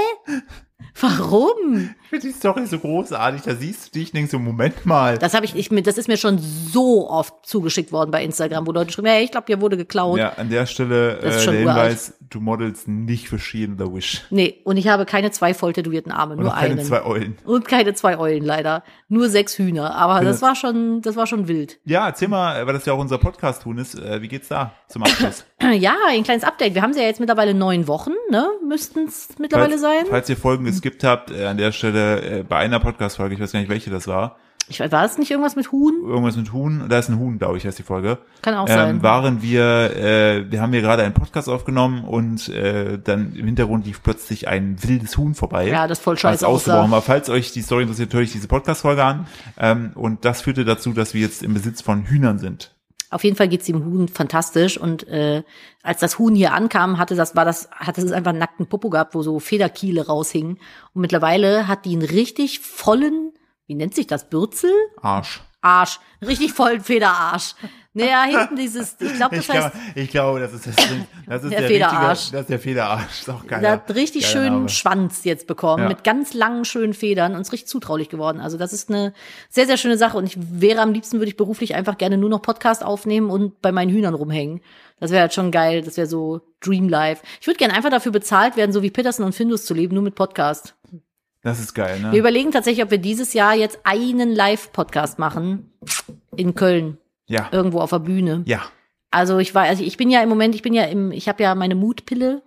Warum? Ich finde die Story so großartig. Da siehst du dich denkst so, Moment mal. Das habe ich, ich mir, das ist mir schon so oft zugeschickt worden bei Instagram, wo Leute schreiben, hey, ich glaube, hier wurde geklaut. ja, an der Stelle äh, der. Hinweis, du modelst nicht für Shein oder Wish. Nee, und ich habe keine zwei voll tätowierten Arme, Und nur keine einen. zwei Eulen. Und keine zwei Eulen leider. Nur sechs Hühner. Aber das war schon, das war schon wild. Ja, erzähl mal, weil das ja auch unser Podcast tun ist, äh, wie geht's da zum Abschluss? Ja, ein kleines Update. Wir haben sie ja jetzt mittlerweile neun Wochen, ne? Müssten es mittlerweile falls, sein. Falls ihr Folgen geskippt habt, äh, an der Stelle äh, bei einer Podcast-Folge, ich weiß gar nicht, welche das war, Ich weiß, war es nicht irgendwas mit Huhn? irgendwas mit Huhn, da ist ein Huhn, glaube ich, heißt die Folge. Kann auch ähm, sein. waren wir, äh, wir haben hier gerade einen Podcast aufgenommen und äh, dann im Hintergrund lief plötzlich ein wildes Huhn vorbei. Ja, das voll was scheiße ausgebrochen aussah. war. Falls euch die Story interessiert, höre ich diese Podcast-Folge an. Ähm, und das führte dazu, dass wir jetzt im Besitz von Hühnern sind. Auf jeden Fall geht's dem Huhn fantastisch. Und äh, als das Huhn hier ankam, hatte das, war das, hatte es einfach einen nackten Popo gehabt, wo so Federkiele raushingen. Und mittlerweile hat die einen richtig vollen, wie nennt sich das, Bürzel? Arsch. Arsch. Richtig vollen Federarsch. Naja, hinten dieses, ich glaube, das Ich, heißt, glaub, ich glaube, das ist, das, das ist Der der, Federarsch. Richtige, das ist der Federarsch. Ist auch geil. Der hat richtig schönen Schwanz jetzt bekommen, Ja. mit ganz langen, schönen Federn und ist richtig zutraulich geworden. Also das ist eine sehr, sehr schöne Sache. Und ich wäre am liebsten, würde ich beruflich einfach gerne nur noch Podcast aufnehmen und bei meinen Hühnern rumhängen. Das wäre halt schon geil. Das wäre so Dream Life. Ich würde gerne einfach dafür bezahlt werden, so wie Peterson und Findus zu leben, nur mit Podcast. Das ist geil, ne? Wir überlegen tatsächlich, ob wir dieses Jahr jetzt einen Live-Podcast machen. In Köln. Ja. Irgendwo auf der Bühne. Ja. Also ich war, also ich bin ja im Moment, ich bin ja im, ich habe ja meine Mutpille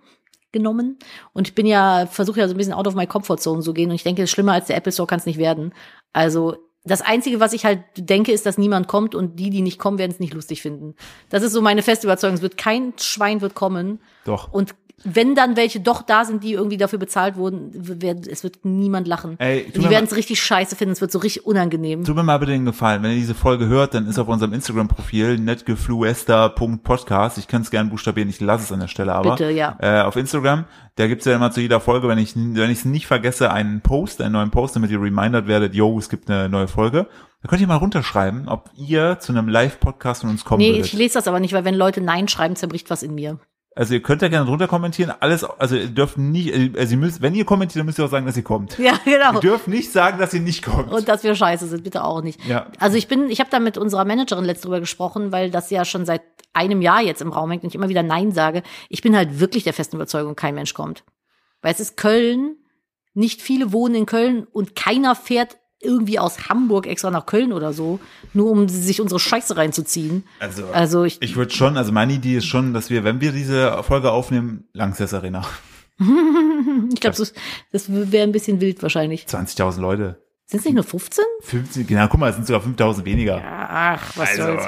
genommen und ich bin ja, versuche ja so ein bisschen out of my comfort zone zu gehen und ich denke, schlimmer als der Apple Store kann es nicht werden. Also das Einzige, was ich halt denke, ist, dass niemand kommt und die, die nicht kommen, werden es nicht lustig finden. Das ist so meine feste Überzeugung. Es wird kein Schwein wird kommen Doch. und wenn dann welche doch da sind, die irgendwie dafür bezahlt wurden, werden, es wird niemand lachen. Ey, die werden es richtig scheiße finden, es wird so richtig unangenehm. Tut mir mal bitte den Gefallen, wenn ihr diese Folge hört, dann ist auf unserem Instagram-Profil netgefluester.podcast. Ich kann es gerne buchstabieren, ich lasse es an der Stelle aber. Bitte, ja. Äh, auf Instagram, da gibt's ja immer zu jeder Folge, wenn ich wenn ich es nicht vergesse, einen Post, einen neuen Post, damit ihr remindert werdet, yo, es gibt eine neue Folge. Da könnt ihr mal runterschreiben, ob ihr zu einem Live-Podcast von uns kommen Nee, würdet. ich lese das aber nicht, weil wenn Leute Nein schreiben, zerbricht was in mir. Also ihr könnt ja gerne drunter kommentieren, alles, also ihr dürft nicht, also ihr müsst, wenn ihr kommentiert, dann müsst ihr auch sagen, dass ihr kommt. Ja, genau. Ihr dürft nicht sagen, dass ihr nicht kommt. Und dass wir scheiße sind, bitte auch nicht. Ja. Also ich bin, ich habe da mit unserer Managerin letzt drüber gesprochen, weil das ja schon seit einem Jahr jetzt im Raum hängt und ich immer wieder Nein sage. Ich bin halt wirklich der festen Überzeugung, kein Mensch kommt. Weil es ist Köln, nicht viele wohnen in Köln und keiner fährt irgendwie aus Hamburg extra nach Köln oder so, nur um sich unsere Scheiße reinzuziehen. also, Also ich, ich würde schon, also meine Idee ist schon, dass wir, wenn wir diese Folge aufnehmen, Langsess Arena. ich glaube, das, das wäre ein bisschen wild wahrscheinlich. 20.000 Leute. Sind es nicht nur 15? 15, genau, guck mal, es sind sogar 5.000 weniger. Ach, was also, soll's.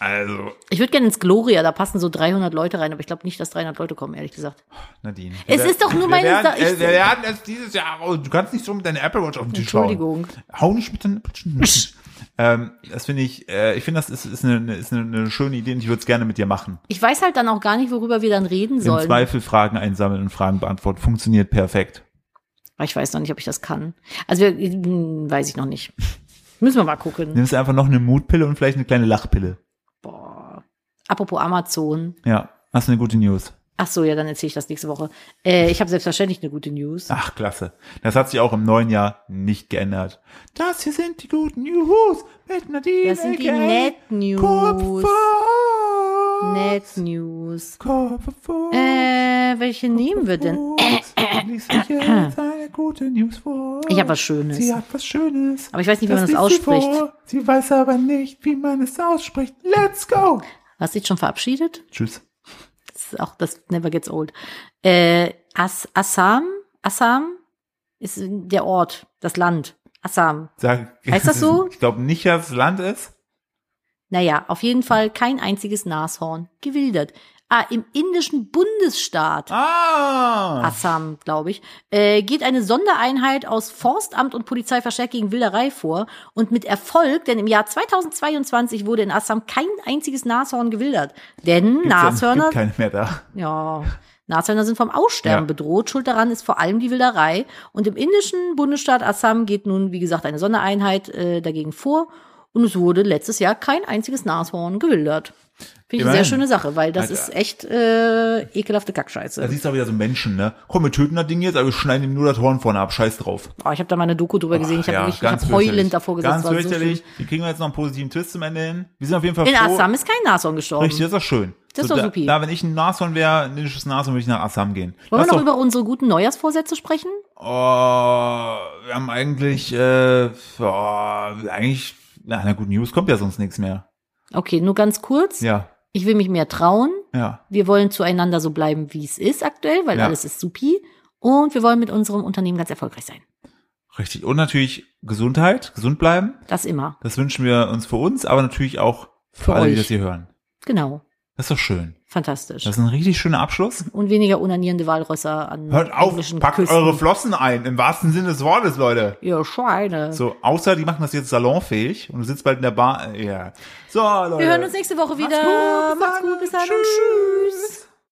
Also, Ich würde gerne ins Gloria, da passen so 300 Leute rein, aber ich glaube nicht, dass 300 Leute kommen, ehrlich gesagt. Nadine. Es ist doch nur wir meine werden, Sa- ich- äh, Wir werden es dieses Jahr, oh, du kannst nicht so mit deiner Apple Watch auf den Tisch. Entschuldigung. Hau nicht mit deiner ähm, Das finde ich, äh, ich finde, das ist, ist, eine, ist eine, eine schöne Idee und ich würde es gerne mit dir machen. Ich weiß halt dann auch gar nicht, worüber wir dann reden Im sollen. Zweifel Fragen einsammeln und Fragen beantworten. Funktioniert perfekt. Aber ich weiß noch nicht, ob ich das kann. Also wir, hm, weiß ich noch nicht. Müssen wir mal gucken. Nimmst einfach noch eine Mutpille und vielleicht eine kleine Lachpille. Apropos Amazon. Ja, hast du eine gute News. Ach so, ja, dann erzähle ich das nächste Woche. Äh, ich habe selbstverständlich eine gute News. Ach, klasse. Das hat sich auch im neuen Jahr nicht geändert. Das hier sind die guten News mit Nadine. Das sind die Net News. Kopf. Net News. Kopf. Äh, welche nehmen wir denn? Ich habe was Schönes. Sie hat was Schönes. Aber ich weiß nicht, wie man das liest sie ausspricht. vor. Sie weiß aber nicht, wie man es ausspricht. Let's go. Hast du dich schon verabschiedet? Tschüss. Das ist auch, das never gets old. Äh, As Assam? Assam ist der Ort, das Land. Assam. Sag, Heißt das so? Ich glaube nicht, dass es Land ist. Naja, auf jeden Fall kein einziges Nashorn gewildert. Ah, im indischen Bundesstaat Ah. Assam, glaube ich, äh, geht eine Sondereinheit aus Forstamt und Polizei verstärkt gegen Wilderei vor und mit Erfolg, denn im Jahr 2022 wurde in Assam kein einziges Nashorn gewildert. Denn Gibt's Nashörner, Gibt keine mehr da. ja, Nashörner sind vom Aussterben Ja. bedroht. Schuld daran ist vor allem die Wilderei. Und im indischen Bundesstaat Assam geht nun, wie gesagt, eine Sondereinheit äh, dagegen vor. Und es wurde letztes Jahr kein einziges Nashorn gewildert. Finde ich eine sehr Immerhin. schöne Sache, weil das Alter. ist echt äh, ekelhafte Kackscheiße. Da siehst du aber wieder so Menschen, ne? Komm, wir töten das Ding jetzt, aber wir schneiden ihm nur das Horn vorne ab. Scheiß drauf. Oh, ich habe da mal eine Doku drüber gesehen. Ich habe Ja, wirklich, ich ganz hab fürchterlich. heulend davor gesessen. Ganz war so fürchterlich. Die kriegen wir jetzt noch einen positiven Twist zum Ende hin. Wir sind auf jeden Fall. In froh. Assam ist kein Nashorn gestorben. Richtig, das ist doch schön. Das ist so, doch da, supi. da, wenn ich ein Nashorn wäre, ein indisches Nashorn, würde ich nach Assam gehen. Wollen Das wir noch ist doch- über unsere guten Neujahrsvorsätze sprechen? Oh, wir haben eigentlich, äh, oh, eigentlich, na, na gut, News kommt ja sonst nichts mehr. Okay, nur ganz kurz. Ja, Ich will mich mehr trauen. ja. Wir wollen zueinander so bleiben, wie es ist aktuell, weil Ja. alles ist supi. Und wir wollen mit unserem Unternehmen ganz erfolgreich sein. Richtig. Und natürlich Gesundheit, gesund bleiben. Das immer. Das wünschen wir uns für uns, aber natürlich auch für, Für alle, die euch. das hier hören. Genau. Das ist doch schön. Fantastisch. Das ist ein richtig schöner Abschluss. Und weniger unanierende Walrösser an Hört auf, packt Küsten. eure Flossen ein, im wahrsten Sinne des Wortes, Leute. Ihr Schweine. So, außer die machen das jetzt salonfähig und du sitzt bald in der Bar. äh, Ja. So, Leute. Wir hören uns nächste Woche wieder. Macht's gut, bis Macht's dann. gut, bis dann. Tschüss. tschüss.